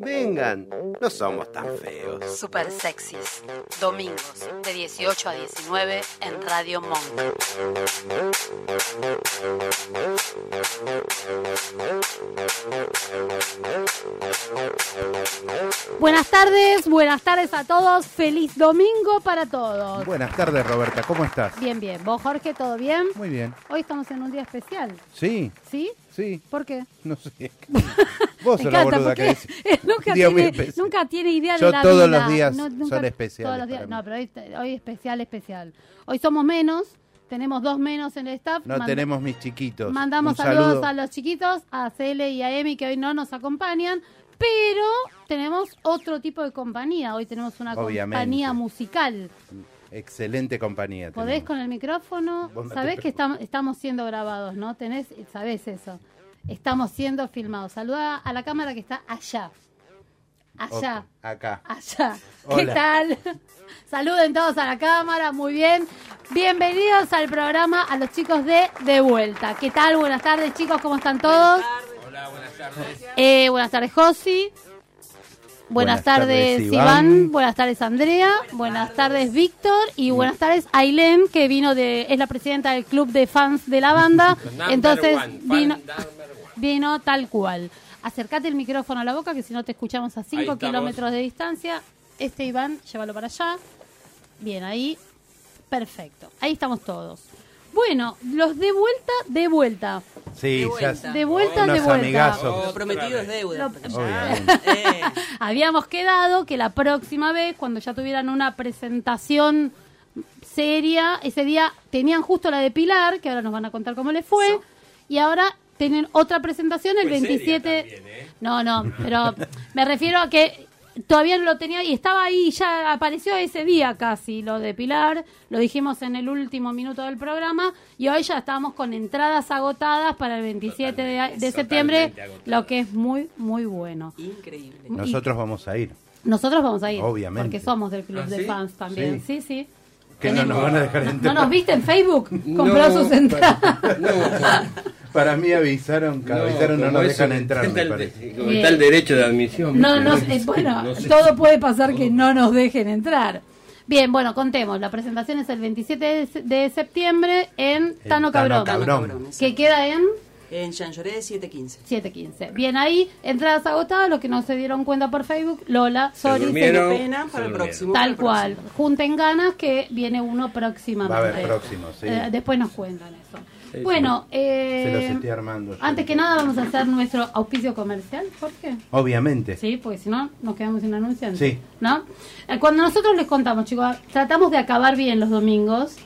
Vengan, no somos tan feos. Super sexys. Domingos de 18 a 19 en Radio Monk. Buenas tardes, buenas tardes a todos. Feliz domingo para todos. Buenas tardes, Roberta, ¿cómo estás? Bien, bien. ¿Vos, Jorge, todo bien? Muy bien. Hoy estamos en un día especial. Sí, ¿Sí? Sí, ¿Por qué? no sé. Vos sos la boluda que decís. nunca, tiene, nunca tiene idea de Yo la todos vida. los días No, nunca- son especiales todos los días-. No, pero hoy, hoy especial, especial. Hoy somos menos, tenemos dos menos en el staff. No tenemos mis chiquitos. Mandamos Un saludos saludo. a los chiquitos, a Cele y a Emi que hoy no nos acompañan, pero tenemos otro tipo de compañía. Hoy tenemos una Obviamente. compañía musical. Excelente compañía. ¿Podés tenemos. con el micrófono? Sabés que estamos, estamos siendo grabados, ¿no? Tenés, sabés eso. Estamos siendo filmados. Saluda a la cámara que está allá. Allá. Acá. Allá. ¿Qué tal? Saluden todos a la cámara, muy bien. Bienvenidos al programa a los chicos de De Vuelta. ¿Qué tal? Buenas tardes, chicos, ¿cómo están todos? Hola, buenas tardes. Eh, buenas tardes, Josi. Buenas, Buenas tardes, tardes, Iván. Iván. Buenas tardes, Andrea. Buenas tardes, Víctor. Y buenas tardes, Ailén, que vino de, es la presidenta del club de fans de la banda. Entonces vino, vino tal cual. Acércate el micrófono a la boca, que si no te escuchamos a 5 estamos. kilómetros de distancia. Este Iván, llévalo para allá. Bien, ahí. Perfecto. Ahí estamos todos. Bueno, los de vuelta, de vuelta. Sí, De vuelta. De vuelta, unos de vuelta. amigazos. Lo prometido es deuda. Lo-. Eh, Habíamos quedado que la próxima vez, cuando ya tuvieran una presentación seria, ese día tenían justo la de Pilar, que ahora nos van a contar cómo les fue, y ahora tienen otra presentación el seria 27. también, ¿eh? No, no, pero me refiero a que todavía no lo tenía y estaba ahí, ya apareció ese día casi lo de Pilar, lo dijimos en el último minuto del programa y hoy ya estábamos con entradas agotadas para el 27 de, de septiembre, lo que es muy, muy bueno. increíble. Nosotros vamos a ir. Nosotros vamos a ir. Obviamente. Porque somos del club ¿Ah, de sí? fans también. Sí, Sí. sí. Que no nos van a dejar ¿No entrar. nos viste en Facebook? Compró sus entradas. Para mí avisaron, que avisaron no nos dejan entrar, está me el- está el derecho de admisión. No, no, eh, bueno, No sé. todo puede pasar que no nos dejen entrar. Bien, bueno, contemos. La presentación es el 27 de, se- de septiembre en Tano Tano Cabrón. Cabrón. Que queda en En Chanchoré 715. 715. Bien, ahí, entradas agotadas. Los que no se dieron cuenta por Facebook, Lola, sorry. Qué pena Se para el próximo. Tal cual. próximo. Junten ganas que viene uno próximamente. Va a haber próximo, sí. Eh, después nos cuentan eso. Sí, bueno, eh, Se los estoy armando. antes que nada vamos a hacer nuestro auspicio comercial, Jorge. Obviamente. Sí, porque si no nos quedamos sin anunciantes. Sí. ¿No? Eh, Cuando nosotros les contamos, chicos, tratamos de acabar bien los domingos.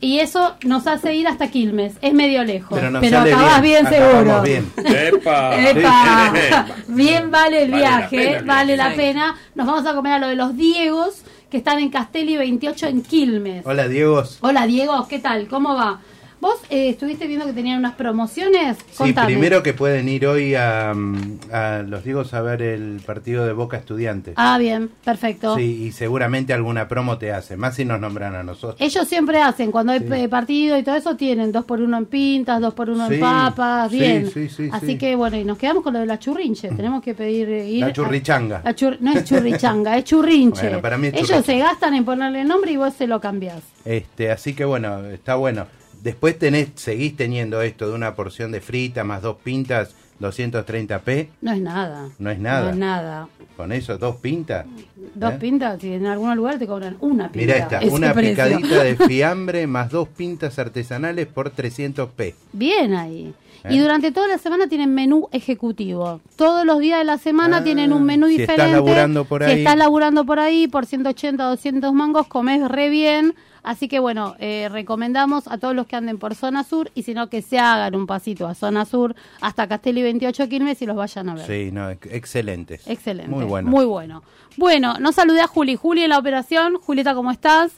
Y eso nos hace ir hasta Quilmes. Es medio lejos. Pero nos pero acabás bien, bien, seguro. bien. ¡Epa! Epa. Bien vale el Vale la viaje, pena vale la pena. Nos vamos a comer a lo de los Diegos, que están en Castelli 28 en Quilmes. Hola, Diego. Hola Diego, ¿qué tal? ¿Cómo va? ¿Vos eh, estuviste viendo que tenían unas promociones? Sí, Contame. primero que pueden ir hoy a, mm, a los Diegos a ver el partido de Boca Estudiantes. Ah, bien, perfecto. Sí, y seguramente alguna promo te hace, más si nos nombran a nosotros. Ellos siempre hacen, cuando hay Sí. eh, partido y todo eso, tienen dos por uno en pintas, dos por uno en Sí, papas, sí, bien. sí, sí, Así sí. que bueno, y nos quedamos con lo de la churrinche. Tenemos que pedir eh, ir. La a- churrichanga. chur- no es churrichanga, es churrinche. Bueno, para mí es Ellos churrinche. se gastan en ponerle nombre y vos se lo cambiás. Este, así que bueno, está bueno. Después tenés, seguís teniendo esto de una porción de frita más dos pintas, 230p. No es nada. No es nada. No es nada. Con eso, dos pintas. Dos ¿eh? pintas, y en algún lugar te cobran una pinta. Mira esta, una precio. picadita de fiambre más dos pintas artesanales por 300p. Bien ahí. ¿Eh? Y durante toda la semana tienen menú ejecutivo. Todos los días de la semana Ah, tienen un menú si diferente. estás laburando por Si ahí. estás laburando por ahí, por 180, 200 mangos, comes re bien. Así que bueno, eh, recomendamos a todos los que anden por zona sur y si no que se hagan un pasito a zona sur hasta Castelli 28 Quilmes y los vayan a ver. Sí, no, ex- excelentes. Excelente. Muy bueno. Muy bueno. Bueno, no saludé a Juli. Juli en la operación. Julieta, ¿cómo estás?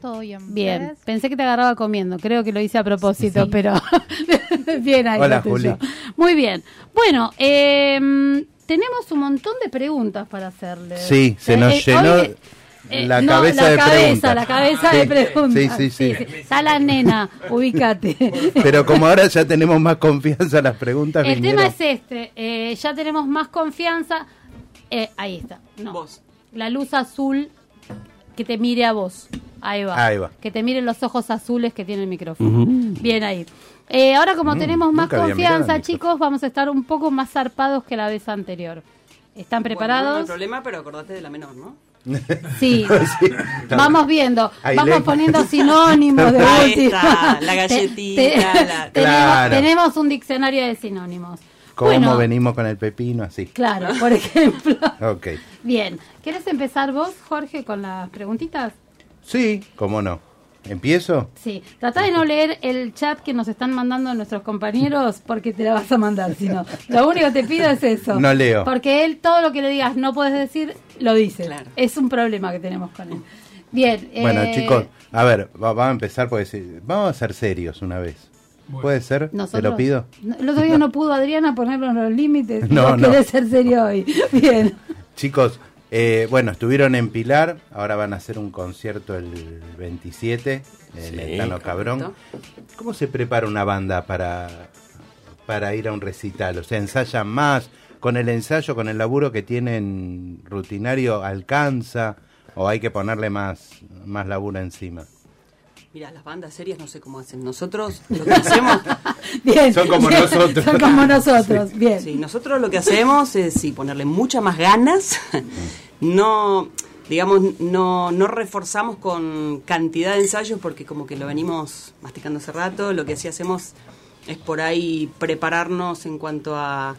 Todo bien. Bien. ¿ves? Pensé que te agarraba comiendo. Creo que lo hice a propósito, pero bien ahí. Hola. Juli. Muy bien. Bueno, eh, tenemos un montón de preguntas para hacerle. Sí, se nos Eh, llenó hoy, eh, la no, cabeza la de cabeza, preguntas. La cabeza Sí, de preguntas. sí, sí, sí. Está la nena, ubícate. Pero como ahora ya tenemos más confianza, las preguntas El tema es este, eh, ya tenemos más confianza. Eh, ahí está. No. Vos. La luz azul que te mire a vos. Ahí va. Ahí va. Que te miren los ojos azules que tiene el micrófono. Bien ahí. Eh, ahora como Mm, tenemos más confianza, chicos, vamos a estar un poco más zarpados que la vez anterior. ¿Están Bueno, no hay preparados? problema, pero acordate de la menor, ¿no? Sí. Vamos viendo, Ahí vamos le- poniendo sinónimos de Ahí está, la Te- galletita, te- la- tenemos, Claro. tenemos un diccionario de sinónimos. ¿Cómo Bueno, venimos con el pepino así? Claro, por ejemplo. Ok. Bien, ¿quieres empezar vos, Jorge, con las preguntitas? Sí, cómo no. ¿Empiezo? Sí, trata de no leer el chat que nos están mandando nuestros compañeros porque te la vas a mandar, sino lo único que te pido es eso. No leo. Porque él todo lo que le digas no puedes decir, lo dice. Claro. Es un problema que tenemos con él. Bien. Bueno, eh, chicos, a ver, va- vamos a empezar porque sí, vamos a ser serios una vez. ¿Puede ser? ¿Te nosotros- lo pido? No, El otro día no pudo Adriana ponernos los límites. No, No, ser serio hoy. Bien. Chicos, eh, bueno, estuvieron en Pilar, ahora van a hacer un concierto el 27 en Sí, el Tano Cabrón. correcto. ¿Cómo se prepara una banda para, para ir a un recital? O sea, ensayan más, con el ensayo, con el laburo que tienen rutinario, ¿alcanza? ¿O hay que ponerle más, más laburo encima? Mira, las bandas serias no sé cómo hacen. Nosotros lo que hacemos, Bien. Son como Bien. nosotros. Son como nosotros. Bien. sí, nosotros lo que hacemos es sí, ponerle mucha más ganas. No, digamos, no, no reforzamos con cantidad de ensayos porque como que lo venimos masticando hace rato. Lo que sí hacemos es por ahí prepararnos en cuanto a,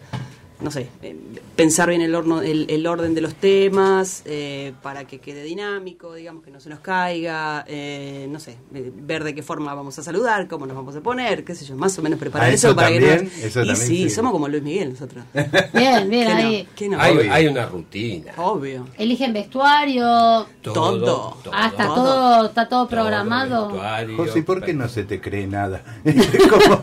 no sé, eh, pensar bien el, horno, el, el orden de los temas eh, para que quede dinámico, digamos, que no se nos caiga, eh, no sé, eh, ver de qué forma vamos a saludar, cómo nos vamos a poner, qué sé yo, más o menos preparar Ah, eso, eso para que también, no... eso y también, sí, sí. somos como Luis Miguel nosotros. Bien, bien, ¿Qué no? ahí. ¿Qué no? Hay, una rutina. Obvio. Eligen vestuario. Todo. Ah, está Todo. todo, está todo todo programado. José, ¿por qué no se te cree nada? ¿Cómo?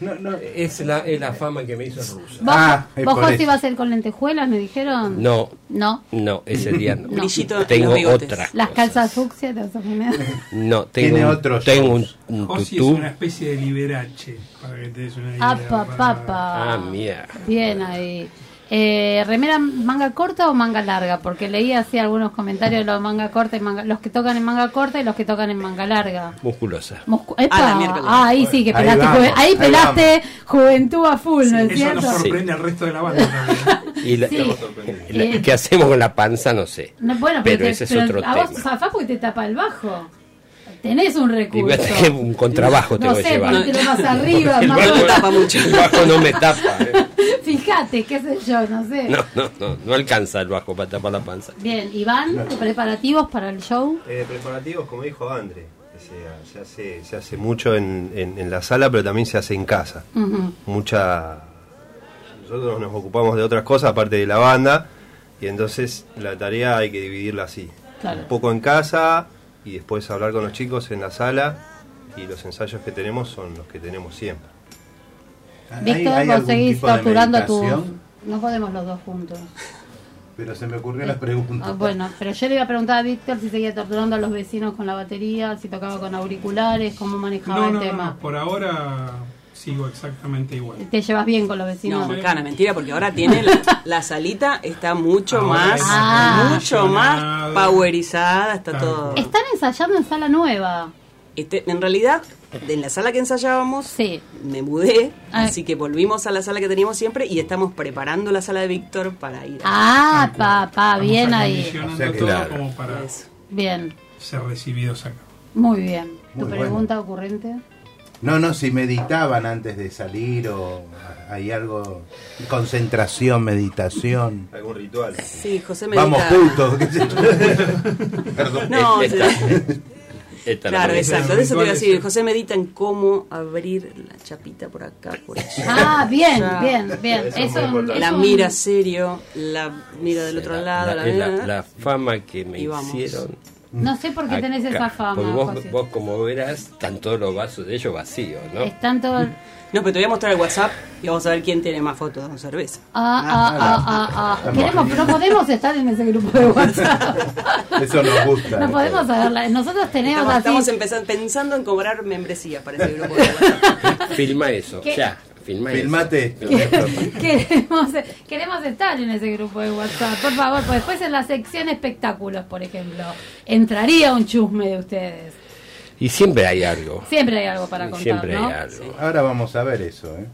No, no. Es la, es la fama que me hizo el ruso. ¿Vos, Ah, es vos José, ibas a ir con lentejuelas, me dijeron? No, No. no, ese día no. No. Tengo otra. Las calzas fucsia te vas a poner. No, tengo, Tiene un- otros tengo un, un Josi es una especie de liberache, para que te des una idea. Apa, papa. Ah, mierda. Bien ahí. Eh, ¿Remera manga corta o manga larga? Porque leí así algunos comentarios de los manga corta y manga, los que tocan en manga corta y los que tocan en manga larga. Musculosa. Muscu- ¡Epa! Ah, la miércoles. Ah, ahí sí que Ahí pelaste, vamos, juve- ahí ahí pelaste juventud a full, ¿no es Eso cierto? nos sorprende al resto de la banda. Y la- Sí. la- Eh, ¿Qué hacemos con la panza? No sé. No, bueno, pero te- ese es pero otro a vos tema. zafás porque te tapa el bajo. Tenés un Y voy a recurso. tener un contrabajo no tengo que sé, llevar. ponértelo más arriba, El más bajo, no tapa mucho. el bajo no me tapa. ¿eh? Fíjate, qué sé yo, no sé. No, no, no, no alcanza el bajo para tapar la panza. Bien, Iván, preparativos para el show. Eh, preparativos, como dijo André, se, se hace, se hace mucho en, en- en la sala, pero también se hace en casa. Mucha. Nosotros nos ocupamos de otras cosas aparte de la banda, y entonces la tarea hay que dividirla así: Claro. un poco en casa y después hablar con los chicos en la sala. Y los ensayos que tenemos son los que tenemos siempre. ¿Hay- Víctor, hay vos algún seguís torturando a tu... No podemos los dos juntos. Pero se me ocurrió la pregunta. Ah, bueno, pero yo le iba a preguntar a Víctor si seguía torturando a los vecinos con la batería, si tocaba con auriculares, cómo manejaba No, el no, tema. no, por ahora sigo exactamente igual. ¿Te llevas bien con los vecinos? No, Macana, mentira, porque ahora tiene la, la salita, está mucho Ahora más, Ah. mucho más powerizada, está todo. cual. Están ensayando en sala nueva. Este, en realidad, en la sala que ensayábamos, Sí. me mudé, Ah. así que volvimos a la sala que teníamos siempre y estamos preparando la sala de Víctor para ir. Ah, Tal cual. papá, Estamos bien ahí. O sea todo claro. como para Eso. Bien, ser recibidos acá. muy bien. ¿Tu Muy pregunta ocurrente? No, no, si meditaban antes de salir o hay algo, concentración, meditación. ¿Algún ritual? Sí, José medita. Vamos juntos. qué sé yo. Perdón. No, Esta- la claro, exacto. De eso te iba a decir. José medita en cómo abrir la chapita por acá, por allá. Ah, bien, Ya. bien, bien. Eso es. La mira serio, la mira del otro La- lado. la, La, es la- la fama que me hicieron. No sé por qué tenés Acá. esa fama. Porque vos, José. vos como verás, están todos los vasos de ellos vacíos, ¿no? Están todos... No, pero te voy a mostrar el WhatsApp y vamos a ver quién tiene más fotos con cerveza. Ah, ah, ah, ah, ah. Queremos, no podemos estar en ese grupo de WhatsApp. Eso nos gusta. No podemos saberla. Nosotros tenemos Estamos, así. estamos empezando, pensando en cobrar membresía para ese grupo de WhatsApp. Filma eso, ¿Qué? ya. Filma Filmate. Queremos, queremos estar en ese grupo de WhatsApp, por favor, pues después en la sección espectáculos, por ejemplo, entraría un chusme de ustedes. Y siempre hay algo. Siempre hay algo para contar, siempre ¿no? hay algo. Ahora vamos a ver eso, ¿eh?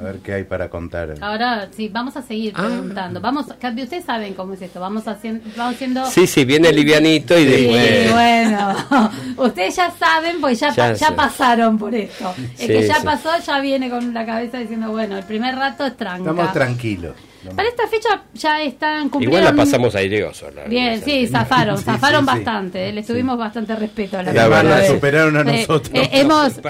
A ver qué hay para contar. Ahora sí, vamos a seguir Ah. preguntando. Vamos, ustedes saben cómo es esto. Vamos haciendo, vamos haciendo. Sí, sí, viene livianito y Sí, después... bueno, ustedes ya saben, pues ya, Ya ya, pasaron por esto. El Sí, que ya sí. pasó ya viene con la cabeza diciendo, bueno, el primer rato es tranca. Estamos tranquilos. Para esta fecha ya están Igual cumplieron... la pasamos aireoso. la Bien, sí, zafaron, Sí, zafaron sí, sí. bastante, eh, les tuvimos bastante respeto a la, La verdad, vez. superaron a Eh, nosotros. eh, hemos Nos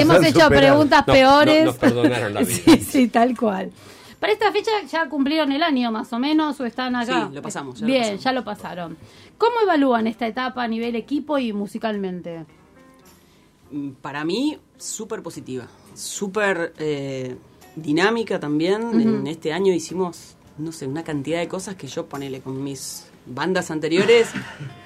hemos hecho superado. preguntas No, peores. no, nos perdonaron la vida. sí, sí, tal cual. Para esta fecha ya cumplieron el año más o menos o están acá. Sí, lo pasamos, ya lo Bien, pasamos. ya lo pasaron. ¿Cómo evalúan esta etapa a nivel equipo y musicalmente? Mm, Para mí, súper positiva. Súper eh, dinámica también. En este año hicimos, no sé, una cantidad de cosas que yo ponele con mis bandas anteriores.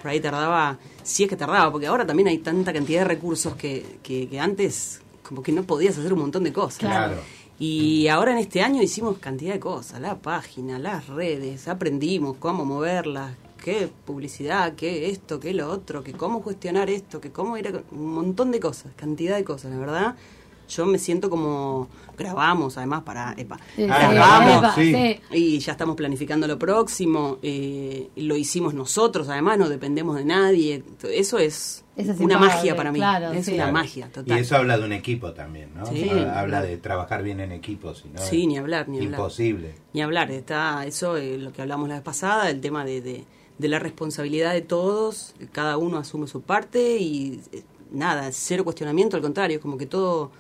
Por ahí tardaba, sí es que tardaba, porque ahora también hay tanta cantidad de recursos que, que, que antes como que no podías hacer un montón de cosas. Claro. Y ahora en este año hicimos cantidad de cosas, la página, las redes, aprendimos cómo moverlas, qué publicidad, qué esto, qué lo otro, que cómo gestionar esto, que cómo ir a... Un montón de cosas, cantidad de cosas, la verdad. Yo me siento como... Grabamos además para... Epa, Sí, Ah, sí, grabamos, epa, sí. sí. y ya estamos planificando lo próximo. eh, lo hicimos nosotros, además no dependemos de nadie. Eso es, Eso es una magia para mí. claro, es sí. una Claro. magia Y total. eso habla de un equipo también, ¿no? Sí. Ha- Habla de trabajar bien en equipo, si no Sí, es ni hablar, ni hablar. Imposible. Ni hablar, está eso, eh, lo que hablamos la vez pasada, el tema de, de, de la responsabilidad de todos, cada uno asume su parte y eh, nada, cero cuestionamiento, al contrario, como que todo...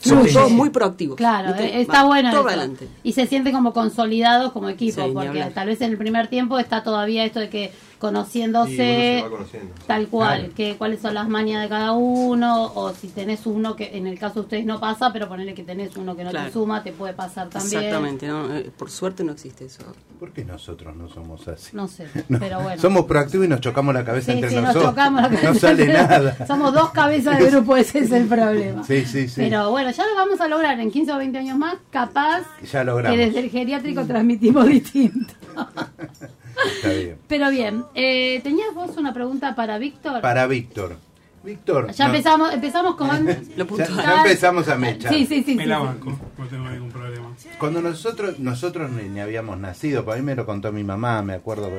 Somos todos muy proactivos. Claro, ¿viste? eh, está Va bueno Todo adelante. Y se siente como consolidados como equipo, Sí, porque tal vez en el primer tiempo está todavía esto de que conociéndose, se va conociendo, sí. tal cual, Claro. que cuáles son las mañas de cada uno, o si tenés uno que en el caso de ustedes no pasa, pero ponerle que tenés uno que no Claro. te suma, te puede pasar también. Exactamente, ¿no? Eh, por suerte no existe eso. ¿Por qué nosotros no somos así? No sé, No, pero bueno. Somos proactivos y nos chocamos la cabeza Sí, entre sí, nos chocamos la No cabeza. sale nada. Somos dos cabezas de grupo, ese es el problema. Sí, sí, sí. Pero bueno, ya lo vamos a lograr en 15 o 20 años más, capaz Ya logramos. que desde el geriátrico transmitimos distinto. Está bien. Pero bien, eh, ¿tenías vos una pregunta para Víctor? Para Víctor. Víctor. Ya no, empezamos, empezamos con... Lo ya, puntual. ya empezamos a mechar. Sí, sí, sí. Me sí, la sí. banco, no tengo ningún problema. Cuando nosotros nosotros ni, ni habíamos nacido, para mí me lo contó mi mamá, me acuerdo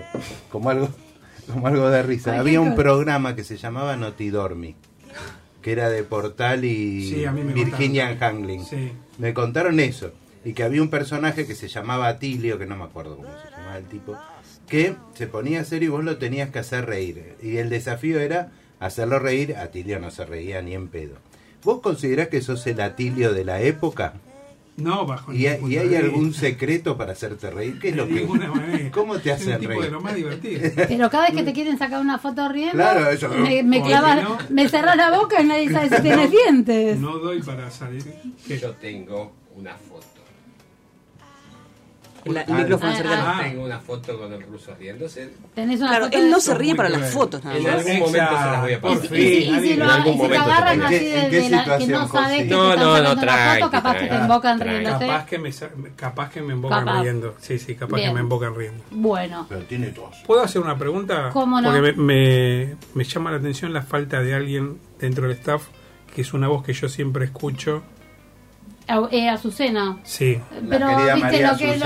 como algo como algo de risa. Había un programa que se llamaba Notidormi, que era de Portal y Sí, Virginia Hangling. Sí. Me contaron eso y que había un personaje que se llamaba Atilio, que no me acuerdo cómo se llamaba el tipo, que se ponía serio y vos lo tenías que hacer reír. Y el desafío era hacerlo reír, Atilio no se reía ni en pedo. ¿Vos considerás que sos el Atilio de la época? No, bajo ¿Y, y hay algún secreto para hacerte reír? ¿Qué es lo que. ¿Cómo te Es un hacen tipo de reír? lo más divertido. Pero cada vez que te quieren sacar una foto riendo, Claro, eso. me, clavas, no- me cerrás la boca y nadie sabe si tienes dientes. No doy para salir. Que yo tengo una foto. La- el micrófono Ah, cercano. ah. Tengo una foto con el ruso riéndose. Tenés una Claro, foto él no se ríe para las fotos nada En algún momento se las voy a Y pasar. y si- y fin, si lo- y si te agarran así ¿En de, de la, que no sabes que No, te están no, no, sacando la tranqui, foto, capaz que te embocan Tranqui. riéndote. Capaz que me, sa- capaz que me embocan Capaz. riendo. Sí, sí, capaz Bien. que me embocan riendo. Bueno, Pero tiene tos. ¿Puedo hacer una pregunta? ¿Cómo no? Porque me, me, me llama la atención la falta de alguien dentro del staff que es una voz que yo siempre escucho. A- eh, Azucena. Sí. Pero querida viste María lo que lo-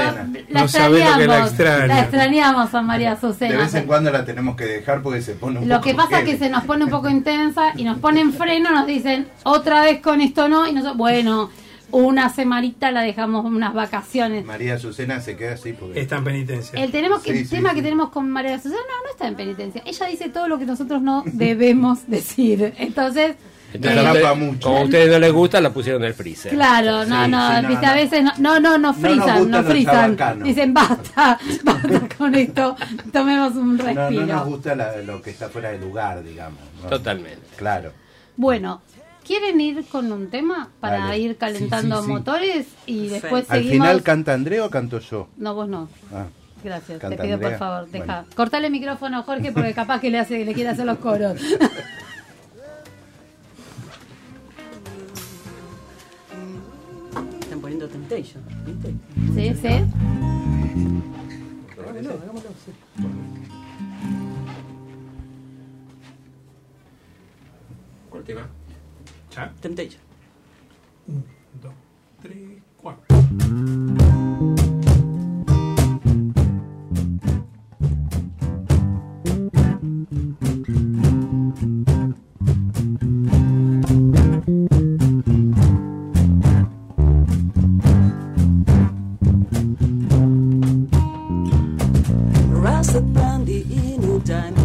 la No sabés lo que la extrañamos. extraño. La extrañamos a María De Azucena. vez en cuando la tenemos que dejar porque se pone un Lo poco que pasa es que se nos pone un poco intensa y nos ponen freno, nos dicen otra vez con esto no, y nosotros, bueno, una semanita la dejamos unas vacaciones. María Azucena se queda así porque... Está en penitencia. El, tenemos que, Sí, el sí, tema sí. que tenemos con María Azucena no, no está en penitencia. Ella dice todo lo que nosotros no debemos decir. Entonces, Entonces, usted- mucho. como a ustedes no les gusta, la pusieron en el freezer. Claro, no, Sí, no, sí, no, viste, no. a veces no, no, no, no nos frisan, no los frisan. Dicen, basta, basta con esto, tomemos un No, respiro. no nos gusta la- lo que está fuera de lugar, digamos. ¿no? Totalmente. Claro. Bueno, ¿quieren ir con un tema para Dale. ir calentando Sí, sí, sí. motores y después Al seguimos? final canta Andrea o canto yo. No, vos no. Ah. Gracias, Canta te pido por Andrea. favor, deja. Bueno. Cortale el micrófono a Jorge porque capaz que le hace le quiere hacer los coros. Poniendo Temptation, ¿viste? sí, sí. Hagámoslo, hagámoslo, sí. ¿Cuál tema? Ya. Temptation. Un, dos, tres, cuatro. Rasa brandy in a diamond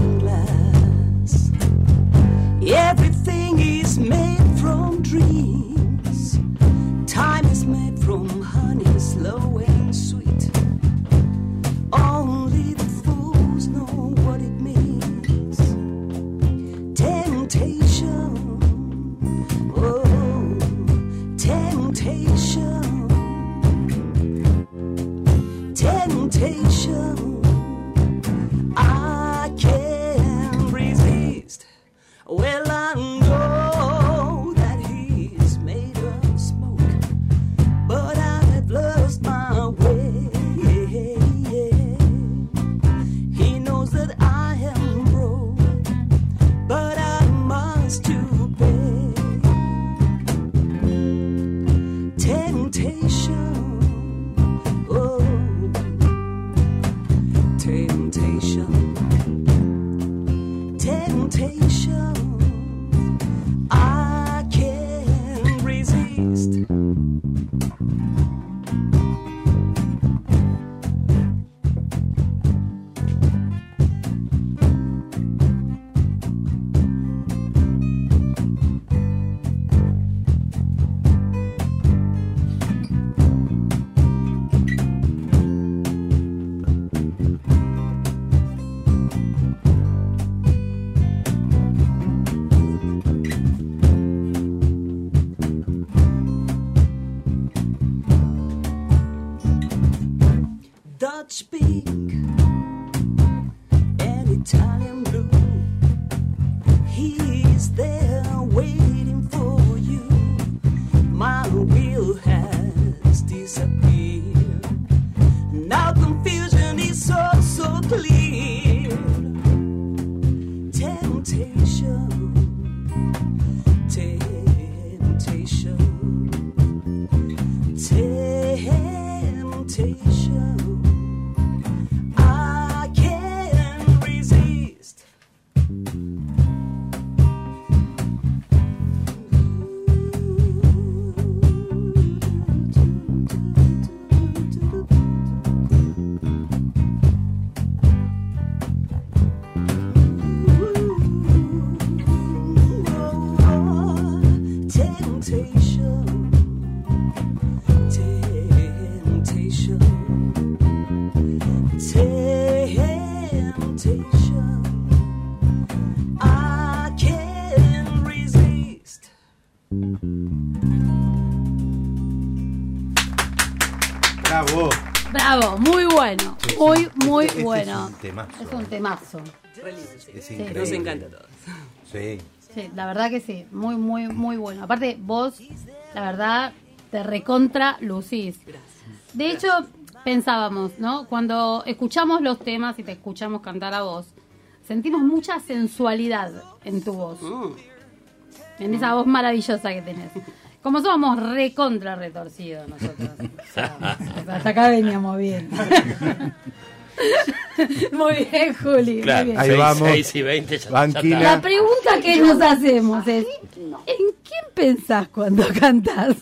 has muy, muy Este- este bueno. es un temazo. Es un temazo. Es Sí. Nos encanta a todos. Sí. Sí, la verdad que sí, muy, muy, muy bueno. Aparte, vos, la verdad, te recontra lucís. De hecho, pensábamos, ¿no? Cuando escuchamos los temas y te escuchamos cantar a vos, sentimos mucha sensualidad en tu voz, Mm. en esa voz maravillosa que tenés. Como somos recontra retorcidos nosotros. O sea, hasta acá veníamos bien. muy bien, Juli. muy bien. Ahí seis- vamos. seis y 20 ya, Banquina. La pregunta que nos hacemos es, ¿en quién pensás cuando cantas?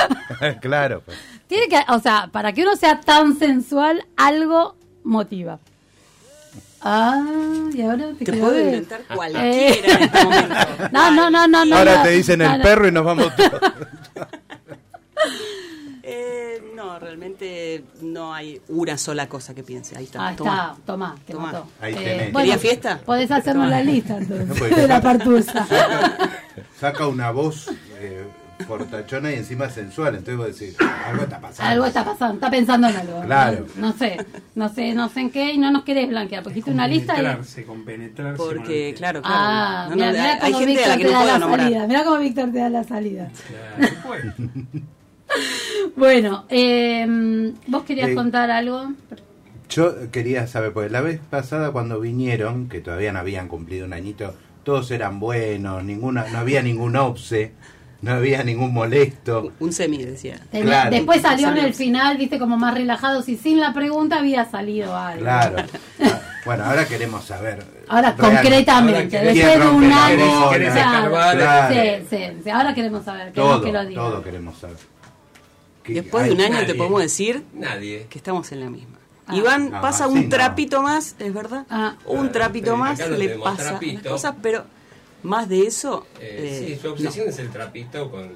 claro. pues. Tiene que, o sea, para que uno sea tan sensual, algo motiva. Ah, y ahora te, Te puedo inventar Eh, cualquiera en este momento. No, no, no, no, no. Ahora no. te dicen No, el no. perro y nos vamos todos. Eh, no, realmente no hay una sola cosa que piense. Ahí está. Ahí toma. está, tomá, te Tomá. mató. Ahí tenés. ¿Quería fiesta? Podés hacernos Tomá. la lista entonces, Pues, de la partusa. Saca una voz eh, fortachona y encima sensual. Entonces vos decís, algo está pasando. Algo está pasando, está pensando en algo. Claro. No, no sé, no sé, no sé en qué y no nos querés blanquear, porque hiciste una lista y... Penetrarse, con penetrarse. Porque, claro, claro. Ah, No, hay- gente a la Víctor que te no da puedo la nombrar. salida. Mira cómo Víctor te da la salida. Bueno, Bueno, eh, vos querías Eh, contar algo. Yo quería saber, porque la vez pasada cuando vinieron, que todavía no habían cumplido un añito, todos eran buenos, ninguna, no había ningún obse, no había ningún molesto. Un semi, decía. Tenía- Claro. Después salió en el final, viste, como más relajados y sin la pregunta había salido algo. Claro. Ah, Bueno, ahora queremos saber. Ahora realmente. concretamente, Ahora después ¿Quién de un año. bola? ¿Querés claro, escarbar? Claro. Sí, sí, sí, ahora queremos saber, queremos Todo, que lo digas. todo queremos saber. Después de un año nadie. te podemos decir Nadie. que estamos en la misma. Ah. Iván No, pasa un no. trapito más, es verdad. Ah. Un trapito más le pasa trapito. las cosas, pero más de eso. Eh, eh, sí, su obsesión es el trapito con.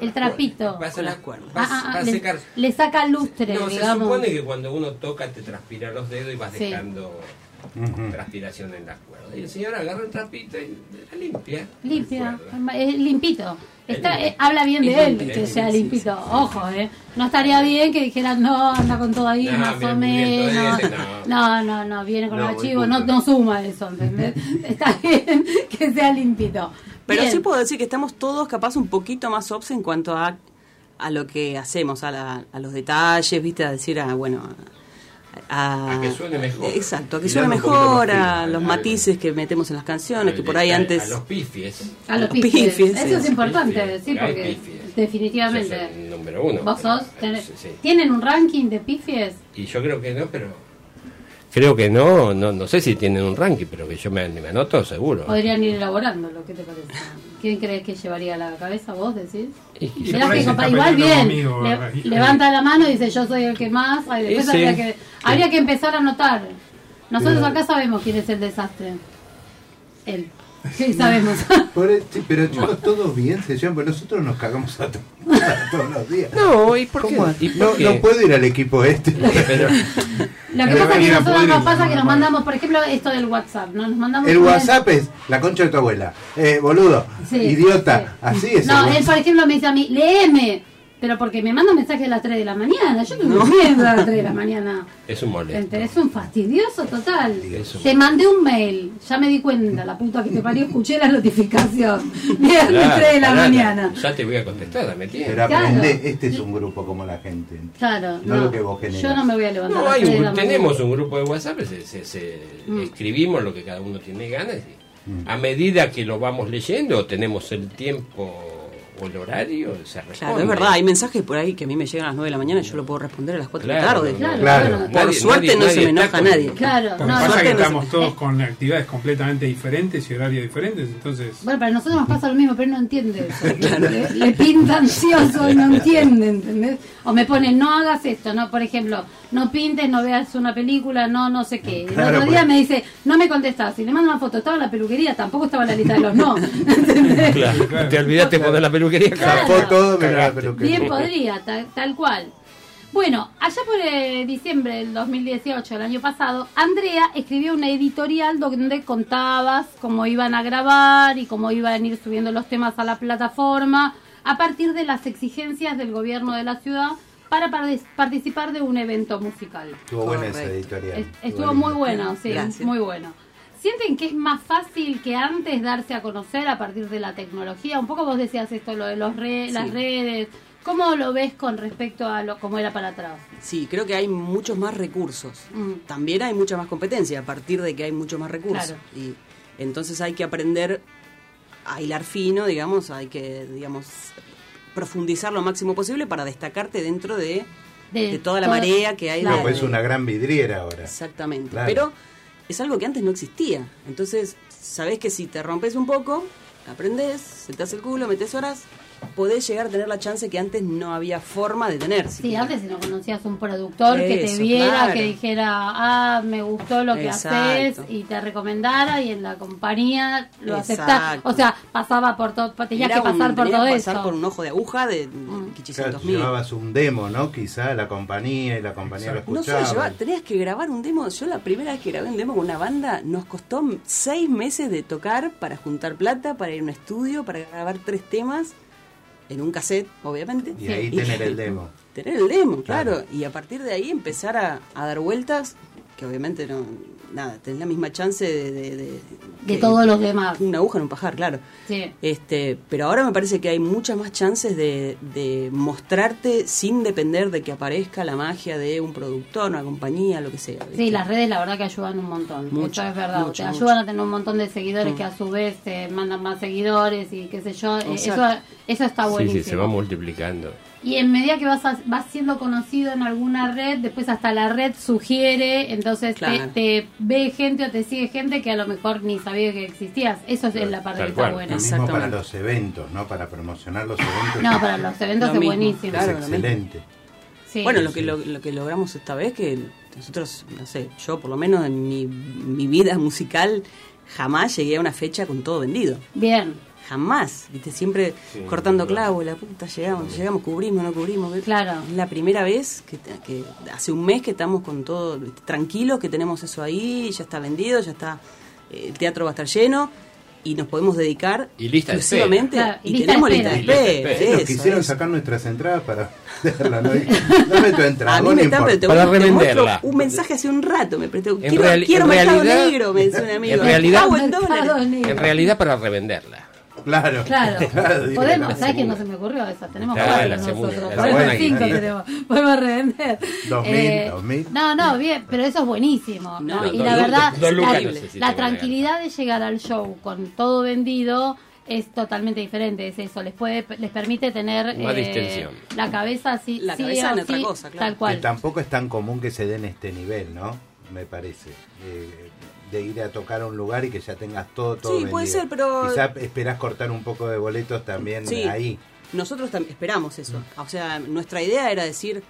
El trapito. Va a, Con las la- cuerdas. va a- Ah, ah, va a le, secar. le saca lustre, No, se digamos. supone que cuando uno toca te transpira los dedos y vas Sí. dejando Transpiración en las cuerdas. Y el señor agarra el trapito y la limpia. Limpia, es limpito. Está, eh, habla bien de él, que sea limpito. Ojo, ¿eh? No estaría bien que dijeran, no, anda con todo ahí, No, más o menos. No, no, no, viene con No, el muy archivo, no, no suma eso, ¿entendés? Está bien que sea limpito. Pero Bien. sí puedo decir que estamos todos capaz un poquito más obs en cuanto a, a lo que hacemos, a, la- a los detalles, viste, a decir, a, bueno, a, A que suene mejor. Exacto, a que suene mejor, a los matices que metemos en las canciones, que por ahí a- antes... A los pifies. A los los pifies. Eso es importante, Pifies, sí, porque definitivamente. número uno. ¿Vos sos? Pero- Tenés- sí, sí. ¿Tienen un ranking de pifies? Y yo creo que no, pero. Creo que no, no, no sé si tienen un ranking, pero que yo me, me anoto seguro. Podrían ir elaborando, lo que te parece. ¿Quién crees que llevaría la cabeza? ¿Vos decís? Mirá que compa- igual bien, conmigo, le- ahí. levanta la mano y dice yo soy el que más, Ay, después habría, que, habría que empezar a notar. Nosotros acá sabemos quién es el desastre. Él. Sí, sabemos. Por el- sí, pero chicos, todos bien se llevan, pero nosotros nos cagamos a, to- a todos los días. No, ¿y por qué? ¿Y por No, qué? no puedo ir al equipo este. Pero, Lo que pasa es que nosotros nos pasa que nos mandamos, por ejemplo, esto del WhatsApp, ¿no? Nos mandamos El WhatsApp es la concha de tu abuela. Eh, boludo, Sí, idiota. sí. Así es. No, el él, por ejemplo, me dice a mí, léeme. Pero porque me manda un mensaje a las 3 de la mañana. Yo no me a las 3 de la mañana. es un molesto. Gente, Es un fastidioso total. Te mandé un mail, ya me di cuenta, la puta que te parió, escuché la notificación. Viernes Claro, 3 de la mañana. Ya te voy a contestar, ¿me Pero entiendes? Claro. aprende, este es un grupo como la gente. Claro, No no. lo que vos generas. Yo no me voy a levantar a No, las hay 3 de un- tenemos un grupo de WhatsApp, se, se- se- Mm. escribimos lo que cada uno tiene ganas y a medida que lo vamos leyendo tenemos el tiempo o el horario, se responde. Claro, es verdad, hay mensajes por ahí que a mí me llegan a las 9 de la mañana y yo lo puedo responder a las 4 de la Claro, tarde. Claro, Claro. Por Nadie- suerte nadie- no se me enoja con- nadie. Claro, no, pasa que no se- estamos todos con actividades completamente diferentes y horarios diferentes, entonces... Bueno, para nosotros nos pasa lo mismo, pero él no entiende eso. Le, le pinta ansioso y no entiende, ¿entendés? O me pone, no hagas esto, no, por ejemplo, no pintes, no veas una película, no, no sé qué. El Claro, otro día pues. me dice, no me contestás. Si le mando una foto, estaba en la peluquería, tampoco estaba en la lista de los no. ¿entendés? Claro, Claro. te olvidaste de poner la peluquería. Claro. Zafó todo, la peluquería. Bien podría, tal, tal cual. Bueno, allá por eh, diciembre del 2018, el año pasado, Andrea escribió una editorial donde contabas cómo iban a grabar y cómo iban a ir subiendo los temas a la plataforma a partir de las exigencias del gobierno de la ciudad para par- participar de un evento musical. Estuvo buena esa editorial. Es- Estuvo muy bueno, sí, Gracias. muy bueno. ¿Sienten que es más fácil que antes darse a conocer a partir de la tecnología? Un poco vos decías esto, lo de los re- las redes. ¿Cómo lo ves con respecto a lo como era para atrás? Sí, creo que hay muchos más recursos. Mm. También hay mucha más competencia a partir de que hay muchos más recursos. Claro. Y entonces hay que aprender a hilar fino, digamos, hay que, digamos, profundizar lo máximo posible para destacarte dentro de, De de toda la todo- marea que hay. Claro. No, de- pues es una gran vidriera ahora. Exactamente. Claro. Pero es algo que antes no existía. Entonces, sabés que si te rompes un poco, aprendés, se te hace el culo, metes horas podés llegar a tener la chance que antes no había forma de tener. Sí, siquiera. antes si no conocías un productor que te Eso, viera, claro. que dijera, ah, me gustó lo que Exacto. haces y te recomendara y en la compañía lo Exacto. aceptaba. O sea, pasaba por todo, tenías Era que pasar un- por todo que pasar eso. por un ojo de aguja de Mm. Claro, llevabas un demo, ¿no? Quizá la compañía y la compañía lo No escuchaba. solo llevar, tenías que grabar un demo. Yo la primera vez que grabé un demo con una banda nos costó seis meses de tocar para juntar plata, para ir a un estudio, para grabar tres temas en un cassette, obviamente. Y ahí tener el demo. Tener el demo, claro. Claro. Y a partir de ahí empezar a, a dar vueltas, que obviamente no, nada, tenés la misma chance de... De, de- De que- todos los demás. Una aguja en un pajar, claro. Sí. Este, pero ahora me parece que hay muchas más chances de, de mostrarte sin depender de que aparezca la magia de un productor, una compañía, lo que sea. ¿viste? Sí, las redes la verdad que ayudan un montón. Mucho, Eso es verdad. mucho, te mucho. ayudan a tener un montón de seguidores Mm. que a su vez te mandan más seguidores y qué sé yo. Eh, Eso, eso está Sí, buenísimo. sí, se va multiplicando. Y en medida que vas, a- vas siendo conocido en alguna red, después hasta la red sugiere, entonces te- Claro. te, ve gente o te sigue gente que a lo mejor ni sabía que existías. Eso es la parte que está buena. Lo mismo para los eventos, ¿no? Para promocionar los eventos. No, para los eventos Lo es mismo, buenísimo. claro. es excelente. Sí. Bueno, lo que, lo, lo que logramos esta vez, que nosotros, no sé, yo por lo menos en mi, mi vida musical jamás llegué a una fecha con todo vendido. Bien, Jamás, viste, siempre cortando clavos, la puta, llegamos, llegamos, cubrimos, no cubrimos. Claro. Es la primera vez que, que hace un mes que estamos con todo viste, tranquilos, que tenemos eso ahí, ya está vendido, ya está, eh, el teatro va a estar lleno y nos podemos dedicar Y lista exclusivamente. Claro, y y, lista tenemos lista de Y lista de espera. espera. Nos eso, quisieron eso. sacar nuestras entradas para venderla, ¿no? Dame tu entrada, A mí me no están, pero te, Para revenderla. un mensaje hace un rato, me presté, quiero, reali- quiero en mercado realidad- negro, me dice un amigo. en realidad-. En realidad para revenderla. Claro. Claro, podemos, ¿sabes que no se me ocurrió eso? Tenemos Claro, cuatro nosotros, podemos cinco tenemos, podemos revender. Dos mil, Eh, dos mil. No, no, bien, pero eso es buenísimo. No, y dos la verdad, dos- dos lucas la, no sé si la te van a tranquilidad de llegar al show con todo vendido es totalmente diferente, es eso, les puede les permite tener Más eh, distensión. la cabeza así, La sí cabeza en otra cosa, claro. tal cual. tampoco es tan común que se den este nivel, ¿no? Me parece. Eh, de ir a tocar a un lugar y que ya tengas todo, todo Sí, puede vendido. ser, pero- Quizá esperás cortar un poco de boletos también Sí. ahí. Nosotros tam- esperamos eso. O sea, nuestra idea era decir,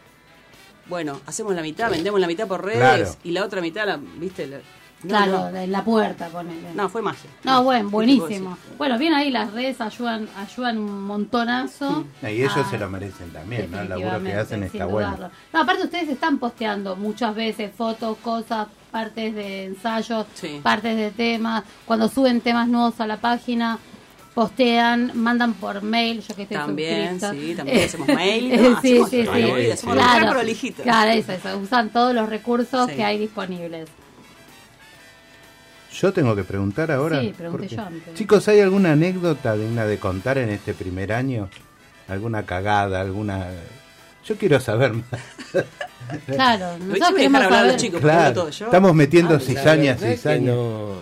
bueno, hacemos la mitad, vendemos la mitad por redes Claro. y la otra mitad, la, ¿viste? La- Claro, no. de la puerta, ponele. No, fue magia. No, bueno, ¿Qué te puedo buenísimo. Bueno, bien ahí las redes ayudan ayudan un montonazo. Y ellos Ah, se lo merecen también, ¿no? El laburo que hacen está bueno. No, aparte ustedes están posteando muchas veces fotos, cosas, partes de ensayos, Sí. partes de temas. Cuando suben temas nuevos a la página, postean, mandan por mail, yo que estoy También, suscripta. sí, también hacemos mail, no, sí, hacemos sí, sí. hacemos Claro, claro, eso, eso. Usan todos los recursos Sí. que hay disponibles. Yo tengo que preguntar ahora. Sí, pregunté yo antes. Chicos, ¿hay alguna anécdota digna de contar en este primer año? ¿Alguna cagada? ¿Alguna.? Yo quiero saber más. Claro, Lo nosotros queremos saber los chicos, porque Claro, todo yo. estamos metiendo Ah, cizañas, cizañas. no-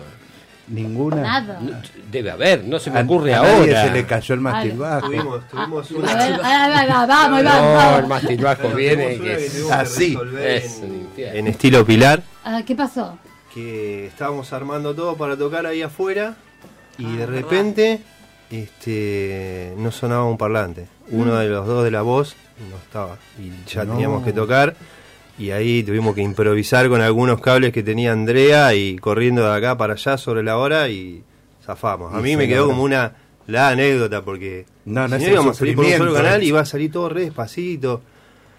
Ninguna. nada. no- debe haber, no se me A- ocurre a nadie ahora. se le cayó el bajo. Tuvimos, tuvimos A una. ver, ah, va, va, vamos, No, vamos, el vamos. mástil bajo viene que es, así. es en estilo Pilar. Ah, ¿Qué pasó? Que estábamos armando todo para tocar ahí afuera y Ah, de verdad. repente este no sonaba un parlante. Uno de los dos de la voz no estaba y ya No. teníamos que tocar y ahí tuvimos que improvisar con algunos cables que tenía Andrea y corriendo de acá para allá sobre la hora y zafamos. A mí me quedó como una la anécdota porque No, no si el íbamos a salir por un solo canal y va a salir todo re despacito.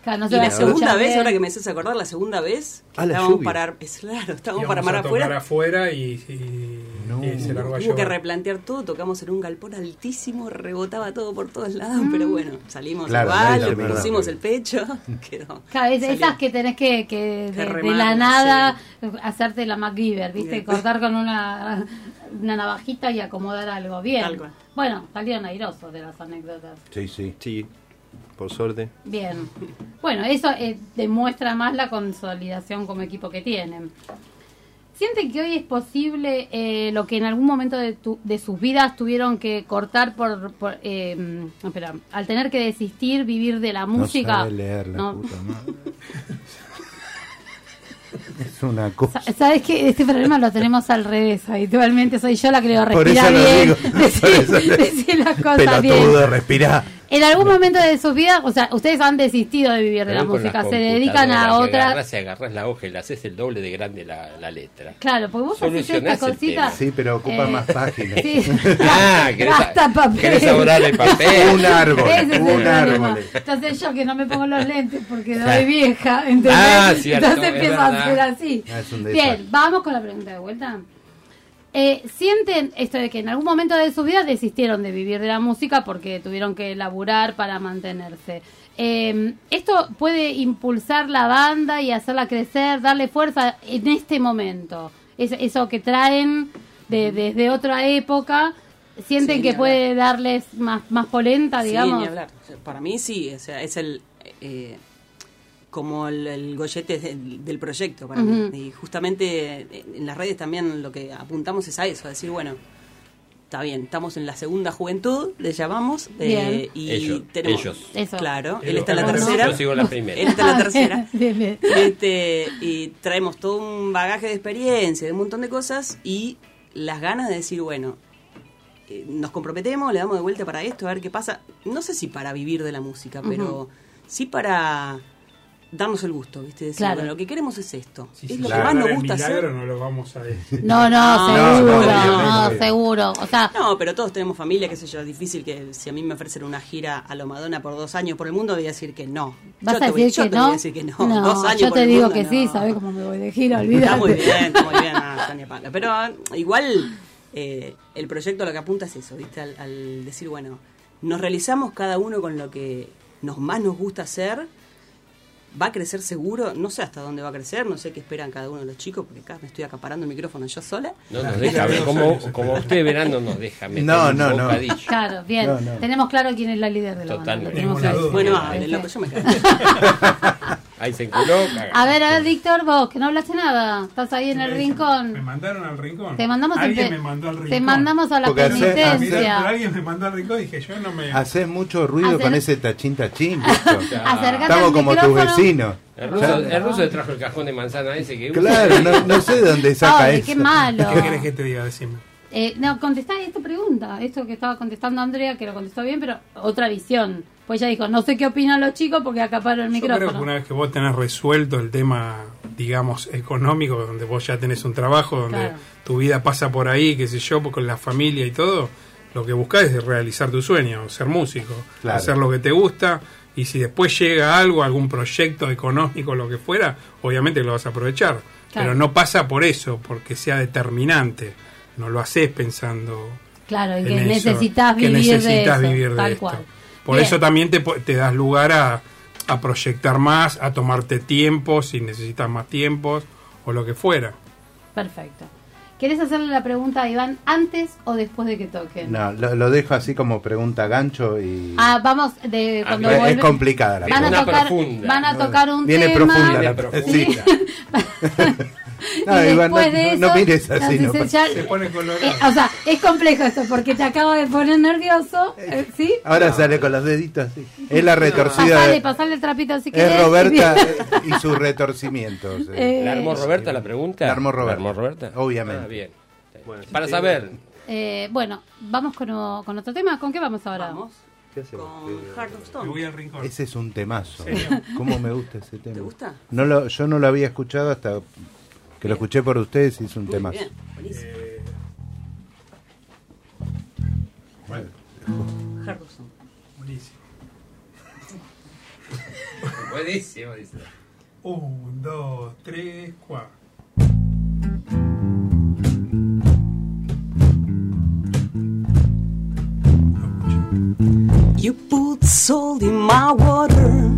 Claro, no se Y la segunda vez, bien. ahora que me haces acordar, la segunda vez, que Ah, la estábamos lluvia. para, es claro, estábamos para mar a tocar afuera, afuera y, y- No. y se largó a que replantear todo, tocamos en un galpón altísimo, rebotaba todo por todos lados, pero bueno, salimos Claro, igual, le pusimos el pecho, quedó. Claro, es- Salió. esas que tenés que, que de, de remar, la nada sí. hacerte la MacGyver, ¿viste? Bien. Cortar con una, una navajita y acomodar algo. Bien. Tal cual. Bueno, salieron airosos de las anécdotas. Sí, sí. Sí, por suerte. Bien. Bueno, eso eh, demuestra más la consolidación como equipo que tienen. ¿Sienten que hoy es posible eh, lo que en algún momento de, tu- de sus vidas tuvieron que cortar por... por, eh, espera, al tener que desistir, vivir de la música? No sabe leer la No. puta madre. es una cosa. Sa- ¿Sabes que Este problema lo tenemos al revés. Habitualmente soy yo la que le digo Por eso respira bien, decir, las cosas bien. Respirá. En algún momento de sus vidas, o sea, ustedes han desistido de vivir de la música, se dedican a otra. Agarras y agarras la hoja y le haces el doble de grande la, la letra. Claro, porque vos haces estas cositas. Sí, pero ocupa Eh, más páginas. Sí. Ah, querés, papel. querés ahorrar el papel. Un árbol, Ese es el un árbol. Entonces yo que no me pongo los lentes porque doy vieja, ¿entendés? Ah, cierto, Entonces es empiezo a hacer así. Ah. Bien, vamos con la pregunta de vuelta. Eh, ¿Sienten esto de que en algún momento de su vida desistieron de vivir de la música porque tuvieron que laburar para mantenerse? Eh, ¿Esto puede impulsar la banda y hacerla crecer, darle fuerza en este momento? Es- eso que traen de- desde otra época, ¿sienten Sí, que puede darles más, más polenta, Sí, digamos? ni hablar. O sea, Para mí sí, o sea, es el eh, como el, el gollete del, del proyecto para mí. Y justamente eh, en las redes también lo que apuntamos es a eso, a decir, bueno, está bien, estamos en la segunda juventud, le llamamos, eh, y Ellos, tenemos, ellos. Eso. claro, él está en la tercera, Yo sigo en la primera. él está en la tercera. Bien, bien. Este, y traemos todo un bagaje de experiencia, de un montón de cosas y las ganas de decir, bueno, eh, nos comprometemos, le damos de vuelta para esto, a ver qué pasa. No sé si para vivir de la música, pero sí para darnos el gusto, ¿viste? Decir, Claro. bueno, lo que queremos es esto. Es lo claro. que más nos el gusta milagro hacer. no lo vamos a decir. No, no, No, seguro, no, no, seguro. O sea, No, pero todos tenemos familia, qué sé yo, es difícil que si a mí me ofrecen una gira a lo Madonna por dos años por el mundo, voy a decir que no. ¿Vas yo a te voy, decir yo que te no? voy a decir que no. dos años yo por te el digo mundo, que sí. ¿sabes cómo me voy de gira? Está Olvídate. muy bien, está muy bien, Tania Pala. Pero ah, igual eh, el proyecto lo que apunta es eso, ¿viste? Al, al decir, bueno, nos realizamos cada uno con lo que nos más nos gusta hacer. Va a crecer seguro, no sé hasta dónde va a crecer, no sé qué esperan cada uno de los chicos, porque acá me estoy acaparando el micrófono yo sola. No nos deja ver, como, como usted verán, no nos deja meter No, un no, no. bocadillo. Claro, bien. No, no. Tenemos claro quién es la líder de la Totalmente. banda. duda. Bueno, hable, loco, yo me quedo. Ahí se enculó. A ver, a ver, Víctor, vos, que no hablaste nada. Estás ahí en el Me rincón. mandaron al rincón. Te mandamos, en Alguien pe- me mandó al rincón. te mandamos a la Porque hace- Ah, mira, pero penitencia. alguien me mandó al rincón y dije, yo no me... Haces mucho ruido Hacer- con ese tachín tachín. Estamos al como tus vecinos. El ruso, el ruso le trajo el cajón de manzana ese que usa. Claro, no, no sé de dónde saca Ay, eso. qué malo. ¿Qué querés que te diga? Decime. Eh, no, contestá esta pregunta, esto que estaba contestando Andrea, que lo contestó bien, pero otra visión. Pues ella dijo, no sé qué opinan los chicos porque acaparo el Yo creo que micrófono. una vez que vos tenés resuelto el tema, digamos, económico, donde vos ya tenés un trabajo, donde Claro. tu vida pasa por ahí, qué sé yo, con la familia y todo, lo que buscás es realizar tu sueño, ser músico, Claro. hacer lo que te gusta, y si después llega algo, algún proyecto económico, lo que fuera, obviamente lo vas a aprovechar. Claro. Pero no pasa por eso, porque sea determinante. No lo haces pensando Claro, y en que eso, necesitas que vivir necesitas de eso, vivir de tal esto. cual. Por Bien. eso también te, te das lugar a, a proyectar más, a tomarte tiempo si necesitas más tiempos o lo que fuera. Perfecto. ¿Querés hacerle la pregunta a Iván antes o después de que toquen? No, lo, lo dejo así como pregunta gancho y Ah, vamos, de cuando es, complicada la van a tocar, profunda. van a tocar un Viene tema. profunda la profunda. sí. No, y Iván, no- después de eso, no mires así, no esencial- Se pone colorado. Eh, o sea, es complejo esto porque te acabo de poner nervioso, eh, ¿sí? Ahora sale con los deditos así. Es la retorcida Pasale, de, pasale el trapito si querés. es Roberta eh, y sus retorcimientos. eh. Eh, ¿La armó Roberta la pregunta? La armó Roberta. ¿La armó Roberta? Obviamente. Ah, bien. Para saber. Eh, bueno, vamos con, o- con otro tema. ¿Con qué vamos ahora? Vamos ¿Qué hacemos? con Heart of Stone. voy al rincón. Ese es un temazo. ¿Cómo me gusta ese tema? ¿Te gusta? No lo, yo no lo había escuchado hasta que lo escuché por ustedes y es un. Heart of Stone. Buenísimo. Buenísimo, dice. Un, dos, tres, cuatro. You put salt in my water.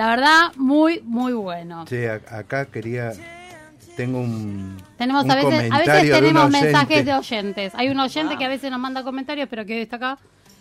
La verdad, muy, muy bueno. Che, a- acá quería. Tengo un. Tenemos un a veces, a veces de tenemos mensajes de oyentes. Hay un oyente que a veces nos manda comentarios, pero que hoy está acá.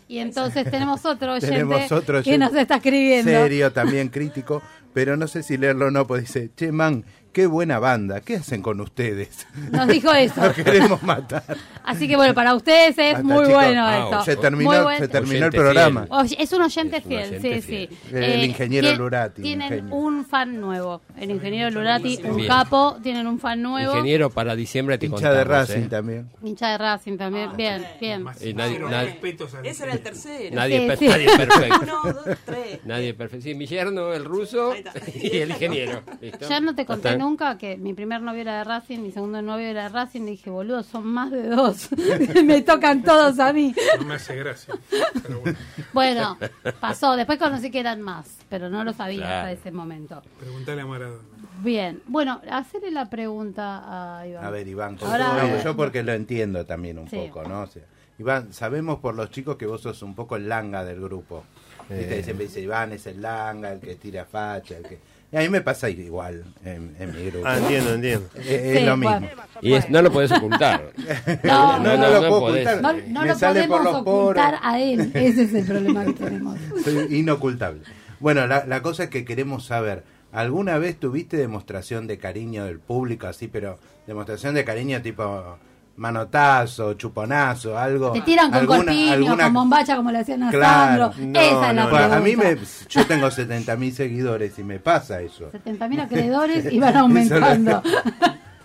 Y entonces tenemos otro oyente, Tenemos otro que oyente nos está escribiendo. Serio, también crítico, pero no sé si leerlo o no, pues dice, che, man, qué buena banda, ¿qué hacen con ustedes? Nos dijo eso. Nos queremos matar. Así que bueno, para ustedes es Hasta, muy chicos. bueno Ah, esto. Se terminó, Muy buen- se terminó el programa. Oye, es un oyente Es un fiel, sí, fiel. sí. Eh, El ingeniero tien- Lurati, Tienen ingenio. un fan nuevo. El ingeniero Lurati, un Bien. capo, tienen un fan nuevo. Ingeniero, para diciembre te Hincha de Racing ¿eh? también. Hincha de Racing también. bien, bien. Y nadie, nadie, Ese era el tercero. nadie, Sí, per- sí. nadie es perfecto. Uno, dos, tres. Nadie es perfecto. Sí, mi yerno, el ruso y el ingeniero. ¿listo? Ya no te conté. Nunca que mi primer novio era de Racing, mi segundo novio era de Racing. Y dije, boludo, son más de dos. Me tocan todos a mí. No me hace gracia. Pero bueno, Bueno, pasó. Después conocí que eran más, pero no lo sabía Claro. hasta ese momento. preguntale a Maradona. Bien, bueno, hacerle la pregunta a Iván. A ver, Iván, Ahora- no, yo porque lo entiendo también un Sí. poco, ¿no? O sea, Iván, sabemos por los chicos que vos sos un poco el langa del grupo. Eh. Siempre dice Iván es el langa, el que tira facha, el que... Y a mí me pasa igual en, en mi grupo. Ah, entiendo, entiendo. Es, es Sí, lo mismo. bueno. Y es- no lo podés ocultar. No, No, no, no, lo no puedo podés. ocultar. No, no Me lo sale por podemos los poros. ocultar a él. Ese es el problema que tenemos. Soy inocultable. Bueno, la, la cosa es que queremos saber, ¿alguna vez tuviste demostración de cariño del público así, pero demostración de cariño tipo manotazo, chuponazo, algo? Te tiran con alguna- corpiño, alguna- con bombacha como le hacían a Claro. Sandro. No, Esa es la pregunta. A mí me, yo tengo 70 mil seguidores y me pasa eso. 70.000 acreedores iban aumentando.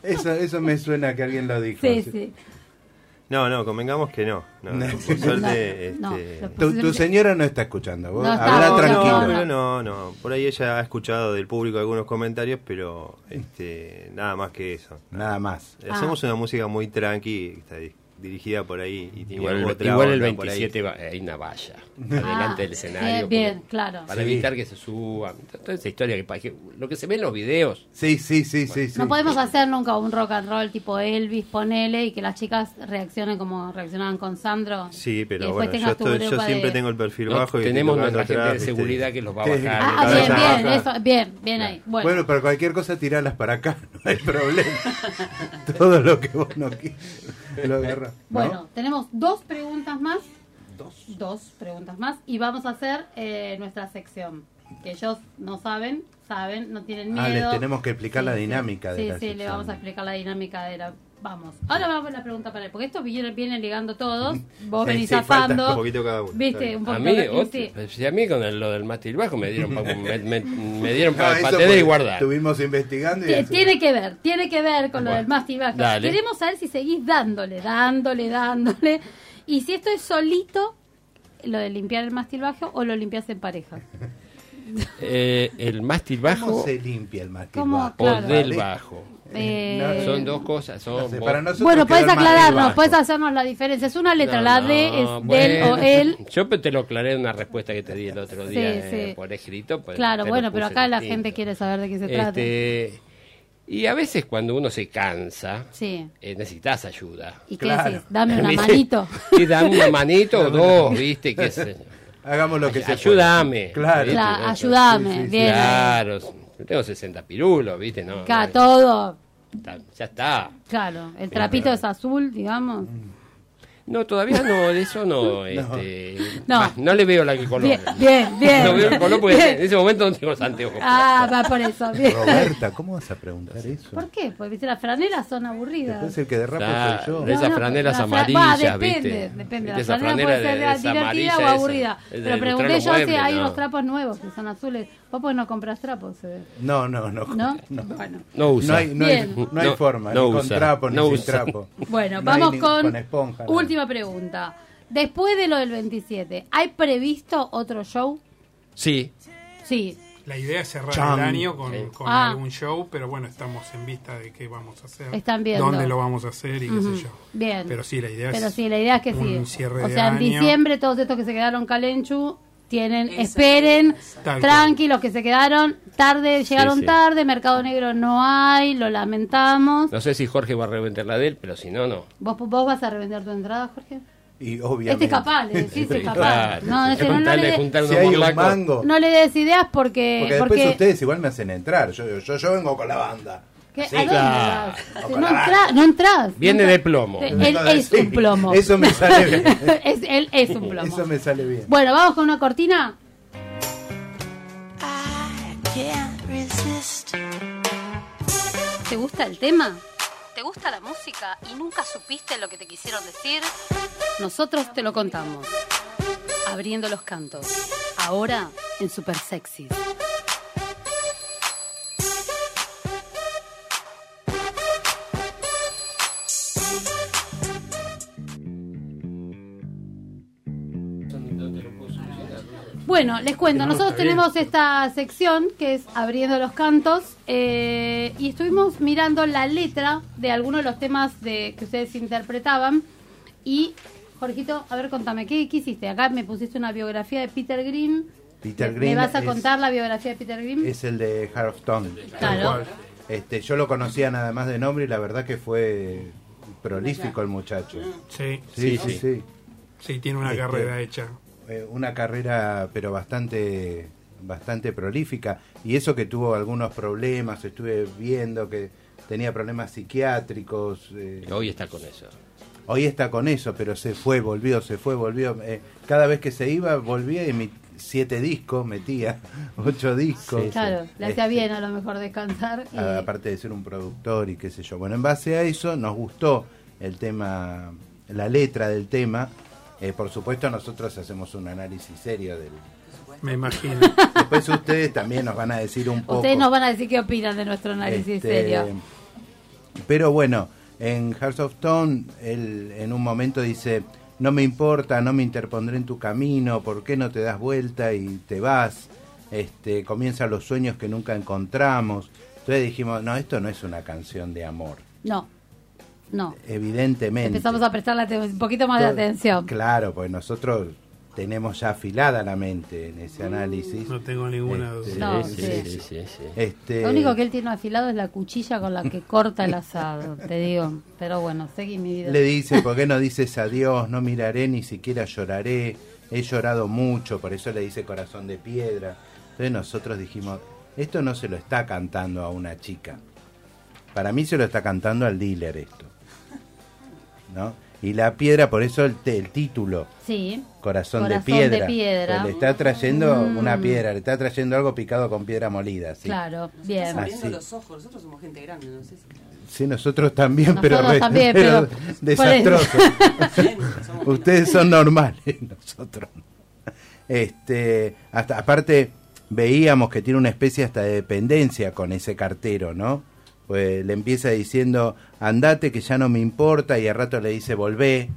Eso, eso me suena que alguien lo dijo. Sí, sí. No, no, convengamos que no. no, no, por suerte, no, este, Tu, tu señora no está escuchando, vos habla tranquilo. No, pero no, no. Por ahí ella ha escuchado del público algunos comentarios, pero este, nada más que eso. Nada más. Ah. Hacemos una música muy tranqui, está di- dirigida por ahí y tiene Igual, otra igual el onda por ahí. 27 va- hay una valla Ah, delante del escenario. bien, porque- claro. Para Sí. evitar que se suban. Toda esa historia que, que lo que se ve en los videos. Sí, sí, sí, sí. sí. No podemos hacer nunca un rock and roll tipo Elvis, ponele, y que las chicas reaccionen como reaccionaban con Sandro. Sí, pero bueno, yo, estoy- siempre de- tengo el perfil No, bajo y tenemos nuestra gente de seguridad ¿viste? que los va a Sí. bajar. Ah, bien, bien, baja. eso, bien, bien ahí. Bueno, Bueno, pero cualquier cosa tiralas para acá, no hay problema. Todo lo que vos no quieras lo agarrás. ¿no? bueno, tenemos dos preguntas más. Dos. preguntas más. Y vamos a hacer eh, nuestra sección. Que ellos no saben, saben, no tienen miedo. Ah, les tenemos que explicar la dinámica de sí, la Sí, le sección. vamos a explicar la dinámica de la... Vamos. Ahora vamos a la pregunta para él, porque estos vienen, vienen ligando todos. Vos Sí, venís zafando. un poquito cada uno. Viste, un A poquito. mí, otro- sí. si a mí con el- lo del mástil bajo me dieron para me, me- me dieron No, para patear y guardar. Estuvimos investigando y Tiene que ver, tiene que ver con lo del mástil bajo. dale. Queremos saber si seguís dándole, dándole, dándole. Y si esto es solito, lo de limpiar el mástil bajo o lo limpias en pareja. Eh, el mástil ¿Cómo bajo se limpia el mástil ¿Cómo? bajo? o del Vale. bajo. Eh, no, Son dos cosas. Son No sé, para Bueno, puedes aclararnos, puedes hacernos la diferencia. Es una letra, No, la no, D es del o él. Yo te lo aclaré en una respuesta que te di el otro día Sí, eh, sí. por escrito. pues, Claro, bueno, pero acá la gente quiere saber de qué se trata. Y a veces cuando uno se cansa, Sí. eh, necesitas ayuda. ¿Y qué Claro. decís? Dame una manito. Y dame una manito o dos, ¿viste? ¿Qué sé yo. Hagamos lo que se Ayúdame. Claro. ayúdame, Sí, sí, sí. bien. Claro, yo tengo 60 pirulos, ¿viste? No, Acá no, todo. está- ya está. Claro, el trapito es azul, digamos. No, todavía no, de eso no. Este, No. bah, no le veo la que color. Bien, bien, bien. No veo el color porque Bien. en ese momento no tengo los anteojos. Ah, va por eso. Bien. Roberta, ¿cómo vas a preguntar eso? ¿Por qué? Porque viste, las franelas son aburridas. Después el que derrapa soy yo. de esas franelas la fra- amarillas, va, depende, ¿viste? Depende, la ¿Viste esa franela puede ser de- esa divertida o esa? aburrida. Es de Pero pregunté yo si hay no. unos trapos nuevos que son azules. Vos pues no compras trapos, eh. No, no, no. ¿no? No, Bueno. No usa. No hay, no hay, hay No, forma, no ni con usa, trapo, ni no sin usa. trapo. Bueno, vamos con, con esponja, nada. Última pregunta. Después de lo del 27, ¿hay previsto otro show? Sí, Sí. La idea es cerrar el año con, Sí. con Ah. algún show, pero bueno, estamos en vista de qué vamos a hacer. Están viendo. Dónde lo vamos a hacer y qué sé yo. Bien. Pero sí, la idea Pero es sí, la idea es que un sí. cierre O de sea, en año. diciembre todos estos que se quedaron calenchu tienen, esperen, Tal tranqui, los que se quedaron tarde, llegaron sí. tarde, Mercado Negro no hay, lo lamentamos. no sé si Jorge va a revender la de él, pero si no, no. ¿Vos, ¿Vos vas a revender tu entrada, Jorge? Y obviamente. Este es capaz, le decís, es capaz. Claro, No, ese no, no le, Si unos hay un morlacos. mango. no le des ideas porque... Porque después porque ustedes igual me hacen entrar. Yo, yo, yo vengo con la banda. ¿Qué? Sí, ¿A dónde claro. vas? O No, entra- entras. Viene no de plomo. Él es Sí, un plomo. Eso me sale bien. es, él es un plomo. Eso me sale bien. Bueno, vamos con una cortina. ¿Te gusta el tema? ¿Te gusta la música y nunca supiste lo que te quisieron decir? Nosotros te lo contamos. Abriendo los cantos. Ahora en Super Sexy. Bueno, les cuento, nosotros tenemos esta sección que es Abriendo los Cantos eh, y estuvimos mirando la letra de algunos de los temas de, que ustedes interpretaban y, Jorgito, a ver, contame, ¿qué, qué hiciste? Acá me pusiste una biografía de Peter Green. Peter ¿Me- Green ¿Me vas a es- contar la biografía de Peter Green? Es el de Heart of Stone. Claro. Este, yo lo conocía nada más de nombre y la verdad que fue prolífico el muchacho. Sí, Sí, sí, sí. sí, tiene una Este, carrera hecha. Eh, una carrera pero bastante bastante prolífica y eso que tuvo algunos problemas estuve viendo que tenía problemas psiquiátricos eh, Hoy está con eso. hoy está con eso pero se fue volvió se fue volvió eh, cada vez que se iba volvía y mi- siete discos metía ocho discos Claro, le hacía Este, bien a lo mejor descansar. y- aparte de ser un productor y qué sé yo. Bueno, en base a eso nos gustó el tema, la letra del tema. Eh, por supuesto nosotros hacemos un análisis serio del... Me imagino. Después ustedes también nos van a decir un poco... Ustedes nos van a decir qué opinan de nuestro análisis este, serio. Pero bueno, en Hearts of Stone, él en un momento dice, no me importa, no me interpondré en tu camino, ¿por qué no te das vuelta y te vas? Este, comienzan los sueños que nunca encontramos. Entonces dijimos, no, esto no es una canción de amor, No, no. evidentemente. Empezamos a prestarle un poquito más de atención. Claro, pues nosotros tenemos ya afilada la mente en ese análisis. No tengo ninguna Este, duda. No, sí, sí. sí, sí, sí. Este, Lo único que él tiene afilado es la cuchilla con la que corta el asado, te digo. Pero bueno, seguí mi vida. Le dice, ¿por qué no dices adiós? No miraré, ni siquiera lloraré. He llorado mucho, por eso le dice corazón de piedra. Entonces nosotros dijimos, esto no se lo está cantando a una chica. Para mí se lo está cantando al dealer esto. ¿No? Y la piedra, por eso el, te- el título, Sí. Corazón, Corazón de Piedra. de piedra. Pues le está trayendo Mm. una piedra, le está trayendo algo picado con piedra molida. Sí, Claro, bien. Abriendo los ojos, nosotros somos gente grande, no sé si... Sí, nosotros también, pero, Nosotros también, pero pero- desastroso. Bien, somos Ustedes son normales, nosotros. no. Este, hasta aparte veíamos que tiene una especie hasta de dependencia con ese cartero, ¿no? Pues le empieza diciendo, andate que ya no me importa y al rato le dice, volvé,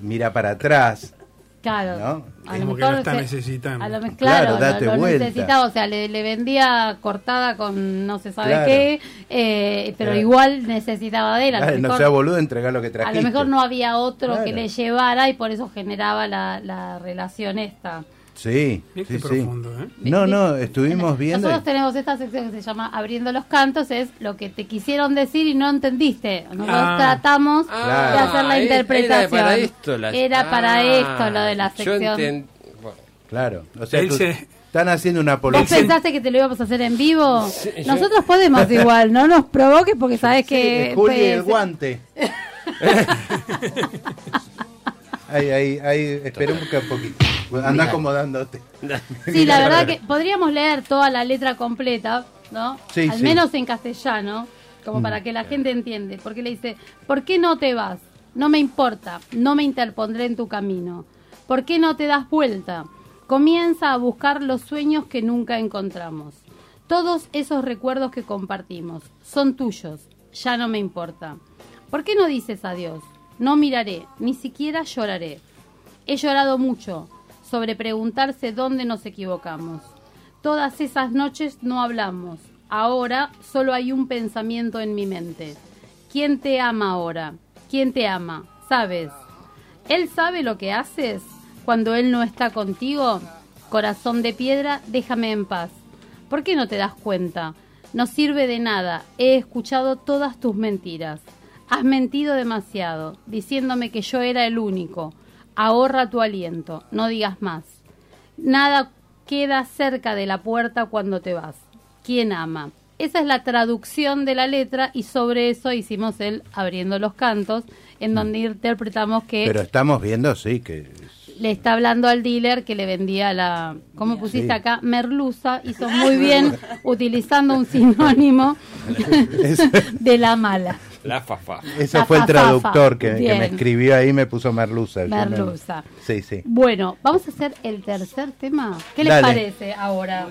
mira para atrás. Claro. ¿No? A Como que lo está necesitando. A lo Claro, claro, date lo, lo vuelta. necesitaba, o sea, le, le vendía cortada con no se sabe Claro. qué, eh, pero Claro. igual necesitaba de él. A lo Ay, no mejor- sea boludo, entregar lo que A trajiste. lo mejor no había otro Claro. que le llevara y por eso generaba la, la relación esta. Sí, Mira sí, qué sí. profundo, ¿eh? No, no, estuvimos viendo. Nosotros tenemos esta sección que se llama Abriendo los Cantos, es lo que te quisieron decir y no entendiste. Nosotros Ah. tratamos Ah, de hacer la interpretación. Era para esto, la- Era para Ah, esto lo de la yo sección. enten- bueno, Claro, o sea, Él tú- se- están haciendo una ¿Vos apología. pensaste que te lo íbamos a hacer en vivo? Sí, yo- Nosotros podemos igual, no nos provoques porque sabes que... Sí, Juli, el pues, guante. Ahí, ahí, ahí, espera un poco- poquito. Anda acomodándote. Sí, la verdad que podríamos leer toda la letra completa, ¿no? Sí, Al sí. menos en castellano, como para que la gente entiende. Porque le dice, ¿por qué no te vas? No me importa, no me interpondré en tu camino. ¿Por qué no te das vuelta? Comienza a buscar los sueños que nunca encontramos. Todos esos recuerdos que compartimos son tuyos, ya no me importa. ¿Por qué no dices adiós? No miraré, ni siquiera lloraré. He llorado mucho sobre preguntarse dónde nos equivocamos. Todas esas noches no hablamos. Ahora solo hay un pensamiento en mi mente. ¿Quién te ama ahora? ¿Quién te ama? ¿Sabes? ¿Él sabe lo que haces cuando él no está contigo? Corazón de piedra, déjame en paz. ¿Por qué no te das cuenta? No sirve de nada. He escuchado todas tus mentiras. Has mentido demasiado, diciéndome que yo era el único. Ahorra tu aliento, no digas más. Nada queda cerca de la puerta cuando te vas. ¿Quién ama? Esa es la traducción de la letra y sobre eso hicimos el Abriendo los Cantos, en donde interpretamos que Pero estamos viendo, sí, que le está hablando al dealer que le vendía la, ¿cómo pusiste Sí. acá? Merluza, hizo muy bien utilizando un sinónimo de la mala. La fafa. Ese La fue el traductor que, que Bien. me escribió ahí y me puso Merluza. Merluza. Sí, sí. Bueno, vamos a hacer el tercer tema. ¿Qué les Dale. parece ahora?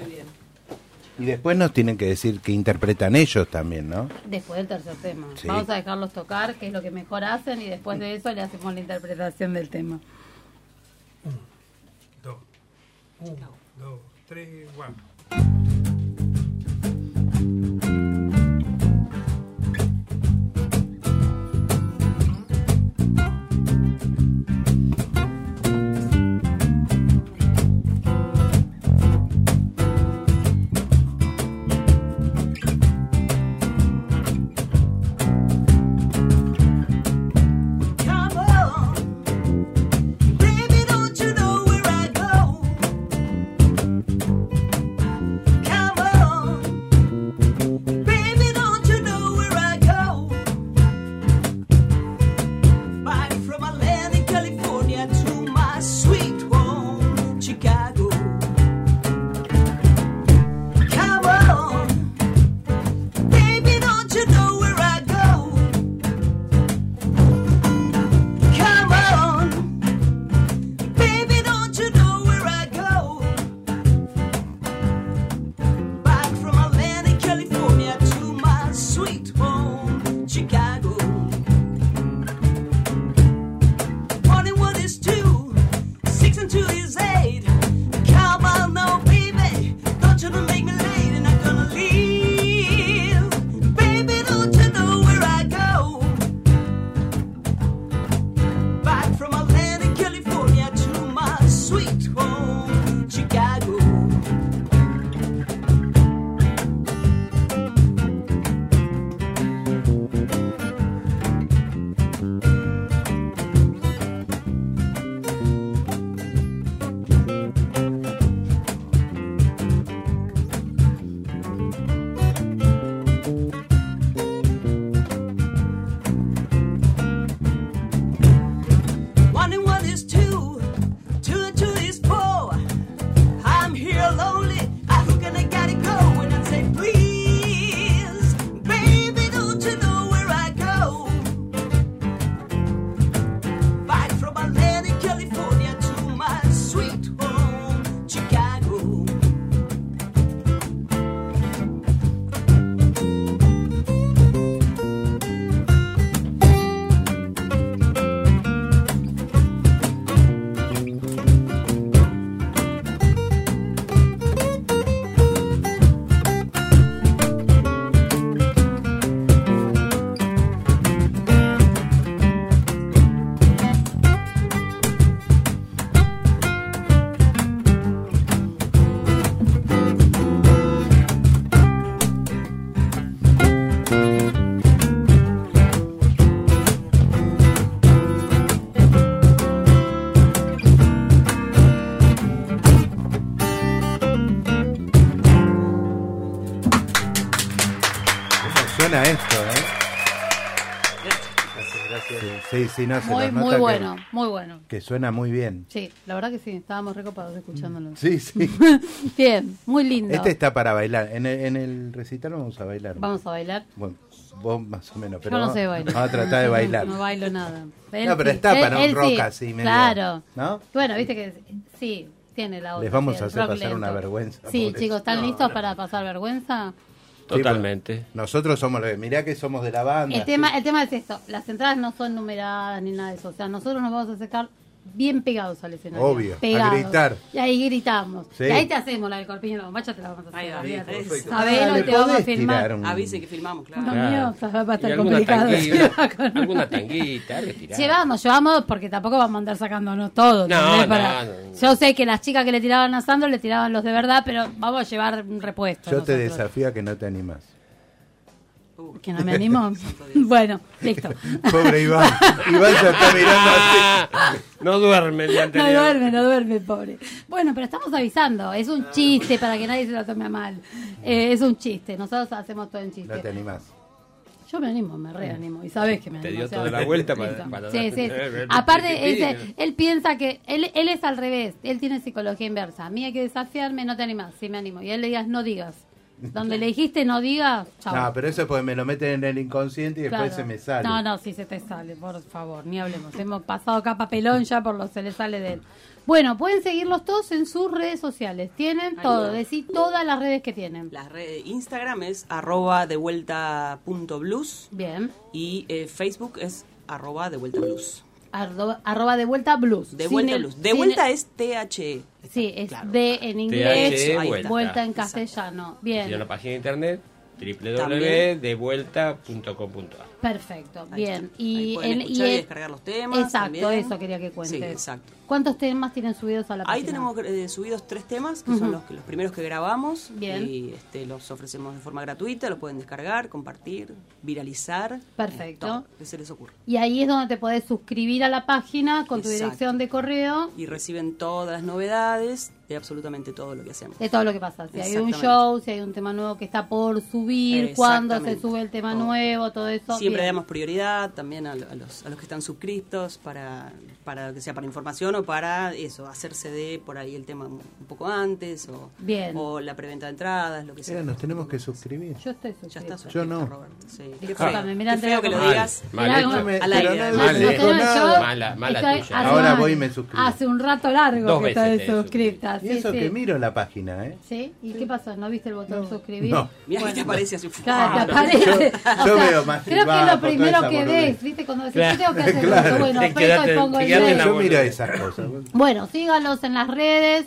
Y después nos tienen que decir que interpretan ellos también, ¿no? Después del tercer tema. Sí. Vamos a dejarlos tocar, que es lo que mejor hacen, y después de eso le hacemos la interpretación del tema. Dos. Uno, dos, tres, cuatro. Sí, sí, sí, no, se Muy, nos muy nota que- bueno, muy bueno. Que, suena muy bien. Sí, la verdad que sí, estábamos recopados escuchándolo. Sí, sí. Bien, muy lindo. Este está para bailar. En el, en el recital vamos a bailar. Vamos a bailar. Bueno, vos más o menos, pero Yo no vamos, sé bailar. vamos a tratar de bailar. No bailo nada. No, pero está para un rock así, medio, Claro. ¿no? Bueno, viste que sí, tiene la otra. Les vamos sí, a hacer pasar una lento. vergüenza, Sí, chicos, ¿están listos para pasar vergüenza? Totalmente. Sí, bueno, nosotros somos los que, mirá que somos de la banda. El tema, el tema es esto, las entradas no son numeradas ni nada de eso, o sea, nosotros nos vamos a acercar bien pegados al escenario. Obvio, a pegados. gritar. Y ahí gritamos. Sí. Y ahí te hacemos la del corpiño, la bombacha te la vamos a hacer. Ahí va. Sabelo y ¿le te vamos a filmar. un- Avise que filmamos, claro. No, mío, va a Y estar alguna complicado. tanguita, alguna tanguita. Llevamos, llevamos, porque tampoco vamos a andar sacándonos todo. No, no, Para- no. Yo sé que las chicas que le tiraban a Sandro le tiraban los de verdad, pero vamos a llevar un repuesto. Yo te desafío a que no te animas. ¿Que no me animo? bueno, listo. Pobre Iván. Iván se está mirando así. Ah, no duerme el día No anterior. duerme, no duerme, pobre. Bueno, pero estamos avisando. Es un chiste para que nadie se lo tome a mal. Eh, es un chiste. Nosotros hacemos todo en chiste. No te animas. Yo me animo, me reanimo. Y sabes que me Te animo. dio o sea, toda la vuelta para- para- Sí, sí, sí. Aparte, él, él piensa que. Él, él es al revés. Él tiene psicología inversa. A mí hay que desafiarme, no te animas. Sí, me animo. Y él le digas, no digas. Donde le dijiste no digas, chao. No, pero eso pues me lo meten en el inconsciente y después Claro. se me sale. No, no, sí se te sale, por favor, ni hablemos. Hemos pasado acá papelón ya por lo que se le sale de él. Bueno, pueden seguirlos todos en sus redes sociales. Tienen Ahí todo, va. decir todas las redes que tienen. La red Instagram es arroba de vuelta punto blues Bien. y eh, Facebook es arroba de vuelta blues. Arroba, arroba de vuelta blues. De vuelta blues. De vuelta el- es THE. Sí, es Claro. de en inglés, THE, vuelta, vuelta. en castellano. Y en la Bien, página de internet. www.devuelta.com.ar perfecto. Ahí Bien. está. Y, Ahí en- escuchar y el- descargar los temas. Exacto, también. eso quería que cuentes. Sí, exacto. ¿Cuántos temas tienen subidos a la página? Ahí tenemos eh, subidos tres temas, que son los, que- los primeros que grabamos. Bien. Y este, los ofrecemos de forma gratuita, lo pueden descargar, compartir, viralizar. Perfecto. Todo lo que se les ocurra. Y ahí es donde te podés suscribir a la página con tu dirección de correo Y reciben todas las novedades de absolutamente todo lo que hacemos. de todo lo que pasa. Si hay un show, si hay un tema nuevo que está por subir, cuándo se sube el tema Todo. nuevo, todo eso. Siempre bien. damos prioridad también a, a los, a los que están suscriptos para, para que sea para información o para eso, hacerse de por ahí el tema un poco antes o, Bien. o la preventa de entradas, lo que sea. Mira, nos tenemos que suscribir. Yo estoy Ya suscrita. está suscrito, no. Roberto. Sí. Qué Discúlpame, feo, mirá, qué feo que lo digas. Mal hecho. no, Al aire, además. Mal dijo hecho. yo- nada. Mala- mala tuya. Ahora voy y me suscribo. Hace un rato largo Dos que estoy suscripta. Y sí, eso sí. que miro la página, ¿eh? ¿Sí? ¿Y qué pasó? ¿No viste el botón suscribir? No. Mirá que Bueno. te aparece así. Claro, te ¡fua! aparece. Yo- yo veo más Creo que es lo primero que ves, ¿viste? Cuando decís, Claro. ¿qué tengo que hacer? Claro. Esto, Bueno, Te aprieto quedaste- y pongo el la Yo miro esas cosas. Bueno, sígalos en las redes,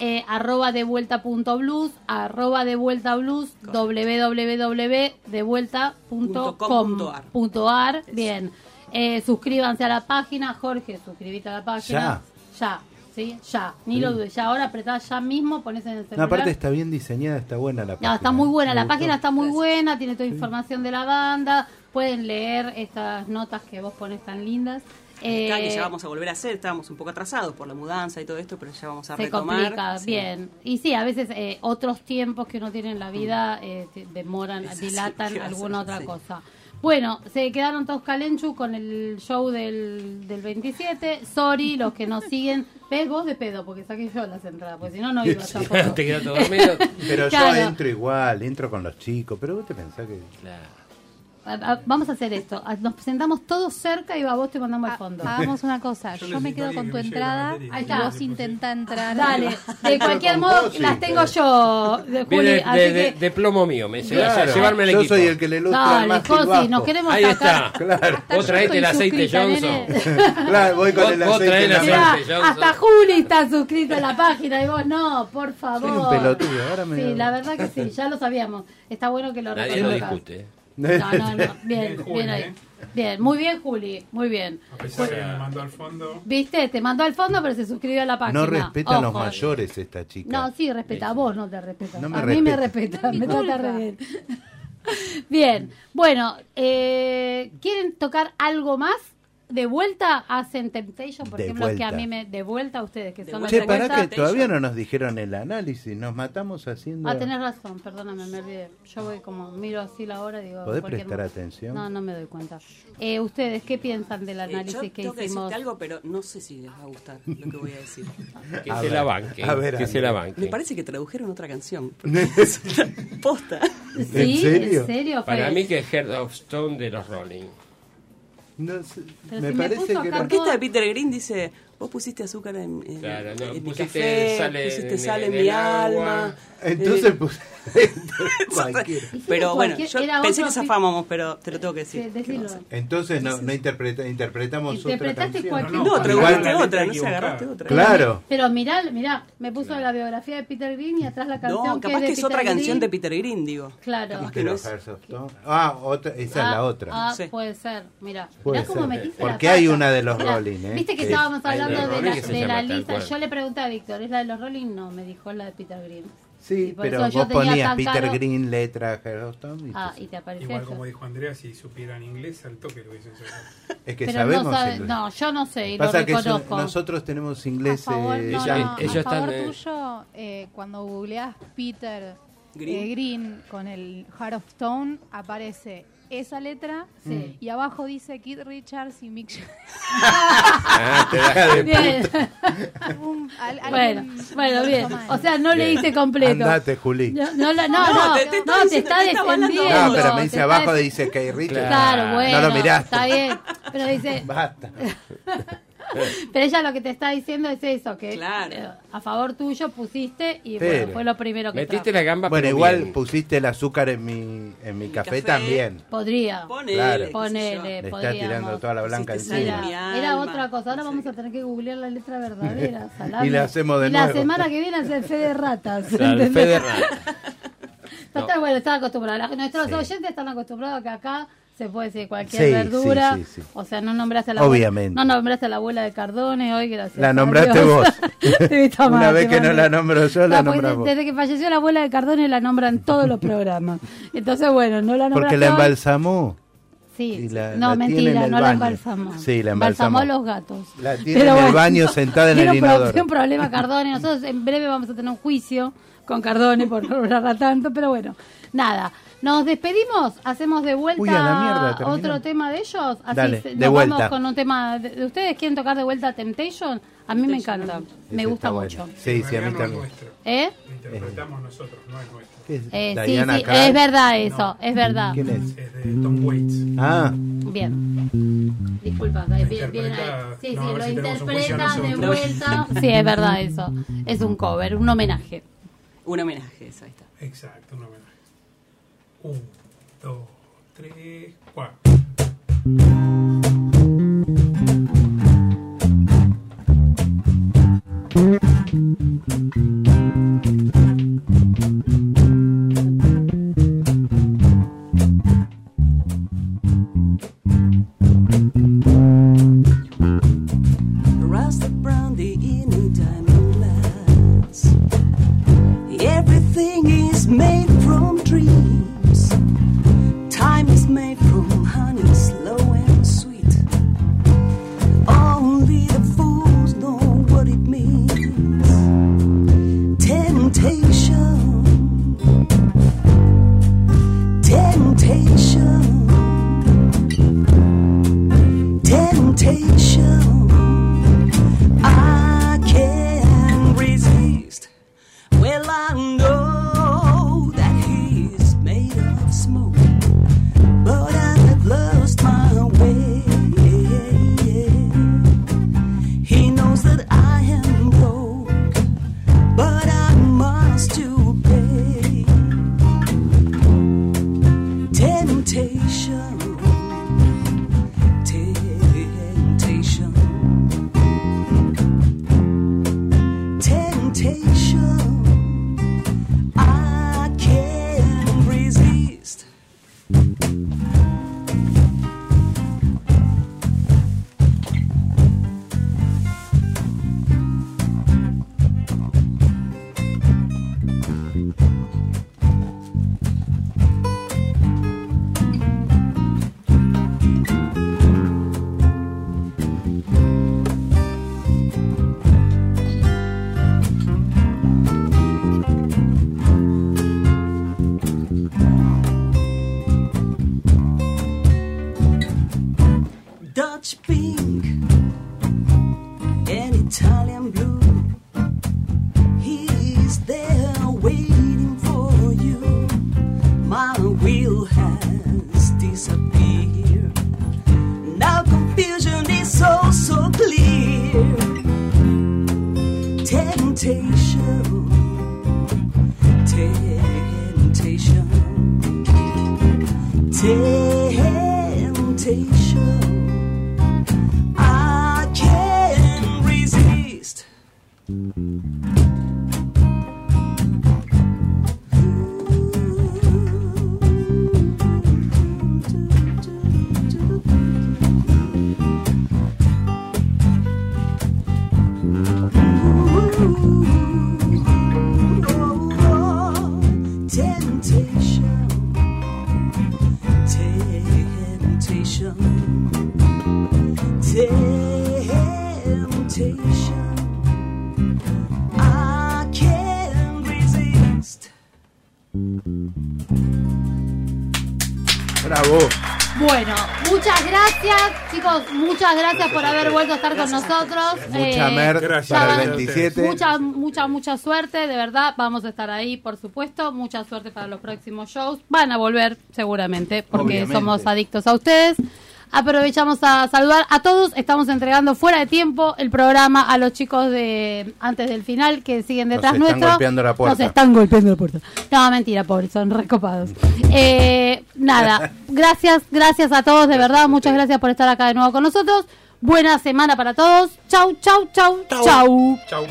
eh, arroba de vuelta punto blues, arroba de vuelta blues, www.devuelta.com.ar. Bien, Eh, suscríbanse a la página, Jorge, suscríbete a la página. Ya. ¿Sí? Ya, ni lo dudes, ya ahora apretás ya mismo, pones en el celular. No, aparte está bien diseñada, está buena la página. No, está muy buena, Me la gustó. página está muy buena, tiene toda información de la banda, pueden leer estas notas que vos pones tan lindas. Eh, Acá que ya vamos a volver a hacer, estábamos un poco atrasados por la mudanza y todo esto, pero ya vamos a se retomar. complica, Sí. bien. Y sí, a veces eh, otros tiempos que uno tiene en la vida eh, demoran, dilatan ¿qué va a alguna hacer? otra Sí. cosa. Bueno, se quedaron todos calenchu con el show del, del 27. Sorry, los que nos siguen. ¿Ves vos de pedo? Porque saqué yo las entradas, porque si no, no iba tampoco. Te quedaste dormido. Pero Claro. yo entro igual, entro con los chicos, pero vos te pensás que... Claro. A- a- Vamos a hacer esto. A- Nos sentamos todos cerca y va vos te mandamos al fondo. Hagamos una cosa, Yo yo me quedo con tu entrada. Ahí está. vos intenta entrar. Dale, de cualquier modo vos, sí, las tengo pero- yo, de Juli, Viene de, así de- que... de plomo mío, me lleva Claro, a llevarme el yo equipo. soy el que le ilustra Dale, nos queremos Ahí sacar. está. Claro, Vos traete el aceite Johnson. claro, voy con Vos- el aceite el. Johnson. hasta Juli está suscrito a la página y vos no, por favor. Soy un pelotudo, ahora me- Sí, la verdad que sí, ya lo sabíamos. Está bueno que lo Nadie lo discute. No, no, no. Bien, Bien, Juli, bien ahí. ¿eh? Bien, muy bien, Juli, muy bien. A pesar de que me mandó al fondo. Viste, te mandó al fondo, pero se suscribió a la página. No respeta a los mayores esta chica. No, sí, respeta. A vos no te respeta. No me a mí me respeta. respeta. me trata re bien. Bien, bueno, eh, ¿quieren tocar algo más? De vuelta hacen Temptation, por De ejemplo, que a mí me de vuelta a ustedes que De son los Che, pará que todavía no nos dijeron el análisis, nos matamos haciendo... Ah, tenés razón, perdóname, me olvidé. Yo voy como, miro así la hora y digo... ¿Podés prestar mo- atención? No, no me doy cuenta. Eh, ¿Ustedes qué piensan del Eh, análisis yo que tengo que hicimos? decirte algo, pero no sé si les va a gustar lo que voy a decir. Que A se ver, la banque. a ver, que a se ver. la Me banque. parece que tradujeron otra canción. Posta. ¿Sí? ¿En ¿En serio? Para mí que es Heart of Stone de los Rolling. No sé, Pero me si me parece puso que acá era... Porque esta de Peter Green dice, vos pusiste azúcar en, en- Claro, no, en mi café, sal en- pusiste sal en mi agua. Entonces puse... cualquiera. Hicimos pero bueno, yo pensé que zafábamos, pero te lo tengo que decir. Entonces no, no interpreta, interpretamos otra Interpretaste canción. cualquier No, No, Igual- otra, no se equivocada. agarraste otra. Claro. Pero mirá, mirá, me puso la biografía de Peter Green y atrás la canción No, que es capaz que es otra canción de Peter Green, digo. Claro. Ah, otra, esa es la Ah, otra. Ah, Sí. puede ser, mira. Puede Mirá cómo la Porque hay una de los Mirá, Rolling, ¿eh? Viste que estábamos hablando de la, lista. Yo le pregunté a Víctor, ¿es la de los Rolling? No, me dijo la de Peter Green. Sí, pero vos ponías Peter Green, letra Stone. y Ah, te- y te apareció Igual eso. como dijo Andrea, si supieran inglés, al toque lo hubiesen sacado. Es que Pero sabemos no, sabe- no, yo no sé y Pasa lo que nosotros tenemos inglés... A favor, eh, no, ella- no, ellos a están, favor tuyo, eh, cuando googleás Peter Green. eh, Green con el Heart of Stone, aparece esa letra Sí. y abajo dice Kid Richards y Mick. Ah, te Bien. Un- al- bueno, bueno, bien. O sea, no leíste completo. Andate, Juli. No, no, no, No, no, te- te está no, te está está defendiendo. No, pero me dice está abajo, def- dice Kay Richards. Claro, bueno. No lo miraste. Está bien. Pero dice, Basta. pero ella lo que te está diciendo es eso, que Claro. eh, a favor tuyo pusiste y Pero- bueno, fue lo primero que Metiste trajo. la gamba, Bueno, igual bien. pusiste el azúcar en mi, en mi café, café. también. Podría. Ponele, Claro. Ponele, Le está tirando toda la blanca encima. Era, otra cosa. Ahora No vamos a tener que googlear la letra verdadera. salame. Y la hacemos de Y la nuevo. semana que viene hace el fe de ratas. Claro, ¿entendés? fe de rata. No, No. está bueno, están acostumbrados. La- Nuestros Sí. oyentes están acostumbrados a que acá se puede decir cualquier Sí, verdura. sí, sí, sí. O sea, no nombraste a la Obviamente. Abuela, no nombraste a la abuela de Cardone hoy, gracias. La a nombraste Dios. vos. Una vez que no la nombro yo, la No, porque nombras vos. Desde que falleció la abuela de Cardone la nombran todos los programas. Entonces, bueno, no la nombraste Porque la embalsamó. Sí, la- no, la mentira, no la embalsamó. Sí, la embalsamó. a los gatos. La tiene en el baño sentada en el inodoro. un problema Cardone. Nosotros en breve vamos a tener un juicio con Cardone por nombrarla tanto, pero bueno, nada. Nos despedimos, hacemos de vuelta Uy, a la mierda, terminamos. otro tema de ellos. Así Dale, se- de nos vuelta. vamos con un tema. De, de- ¿Ustedes quieren tocar de vuelta Temptation? A mí me encanta, me gusta bueno. mucho. Sí, sí, a mí también. nuestro. ¿Eh? Lo interpretamos nosotros, no es nuestro. ¿Qué es? Eh, sí, sí, es verdad eso, es verdad. ¿Quién es? Es de Tom Waits. Ah, Bien. Disculpa, bien, bien, interpreta- sí, sí, no, lo si tenemos un juicio interpreta de vuelta. Sí, es verdad eso. Es un cover, un homenaje. Un homenaje, eso, ahí está. Exacto, un homenaje. Un, dos, tres, cuatro. Rasta Muchas gracias por haber vuelto a estar con nosotros. Mucha Eh, mer gracias. para el van- 27. Mucha, mucha, mucha suerte, de verdad. Vamos a estar ahí, por supuesto. Mucha suerte para los próximos shows. Van a volver, seguramente, porque Obviamente. somos adictos a ustedes. Aprovechamos a saludar a todos. Estamos entregando fuera de tiempo el programa a los chicos de antes del final que siguen detrás están nuestro. golpeando la puerta. Nos están golpeando la puerta. No, mentira, pobres, son recopados. Eh, nada, gracias, gracias a todos, de verdad. Muchas gracias por estar acá de nuevo con nosotros. Buena semana para todos. Chau, chau, chau, chau. Chau.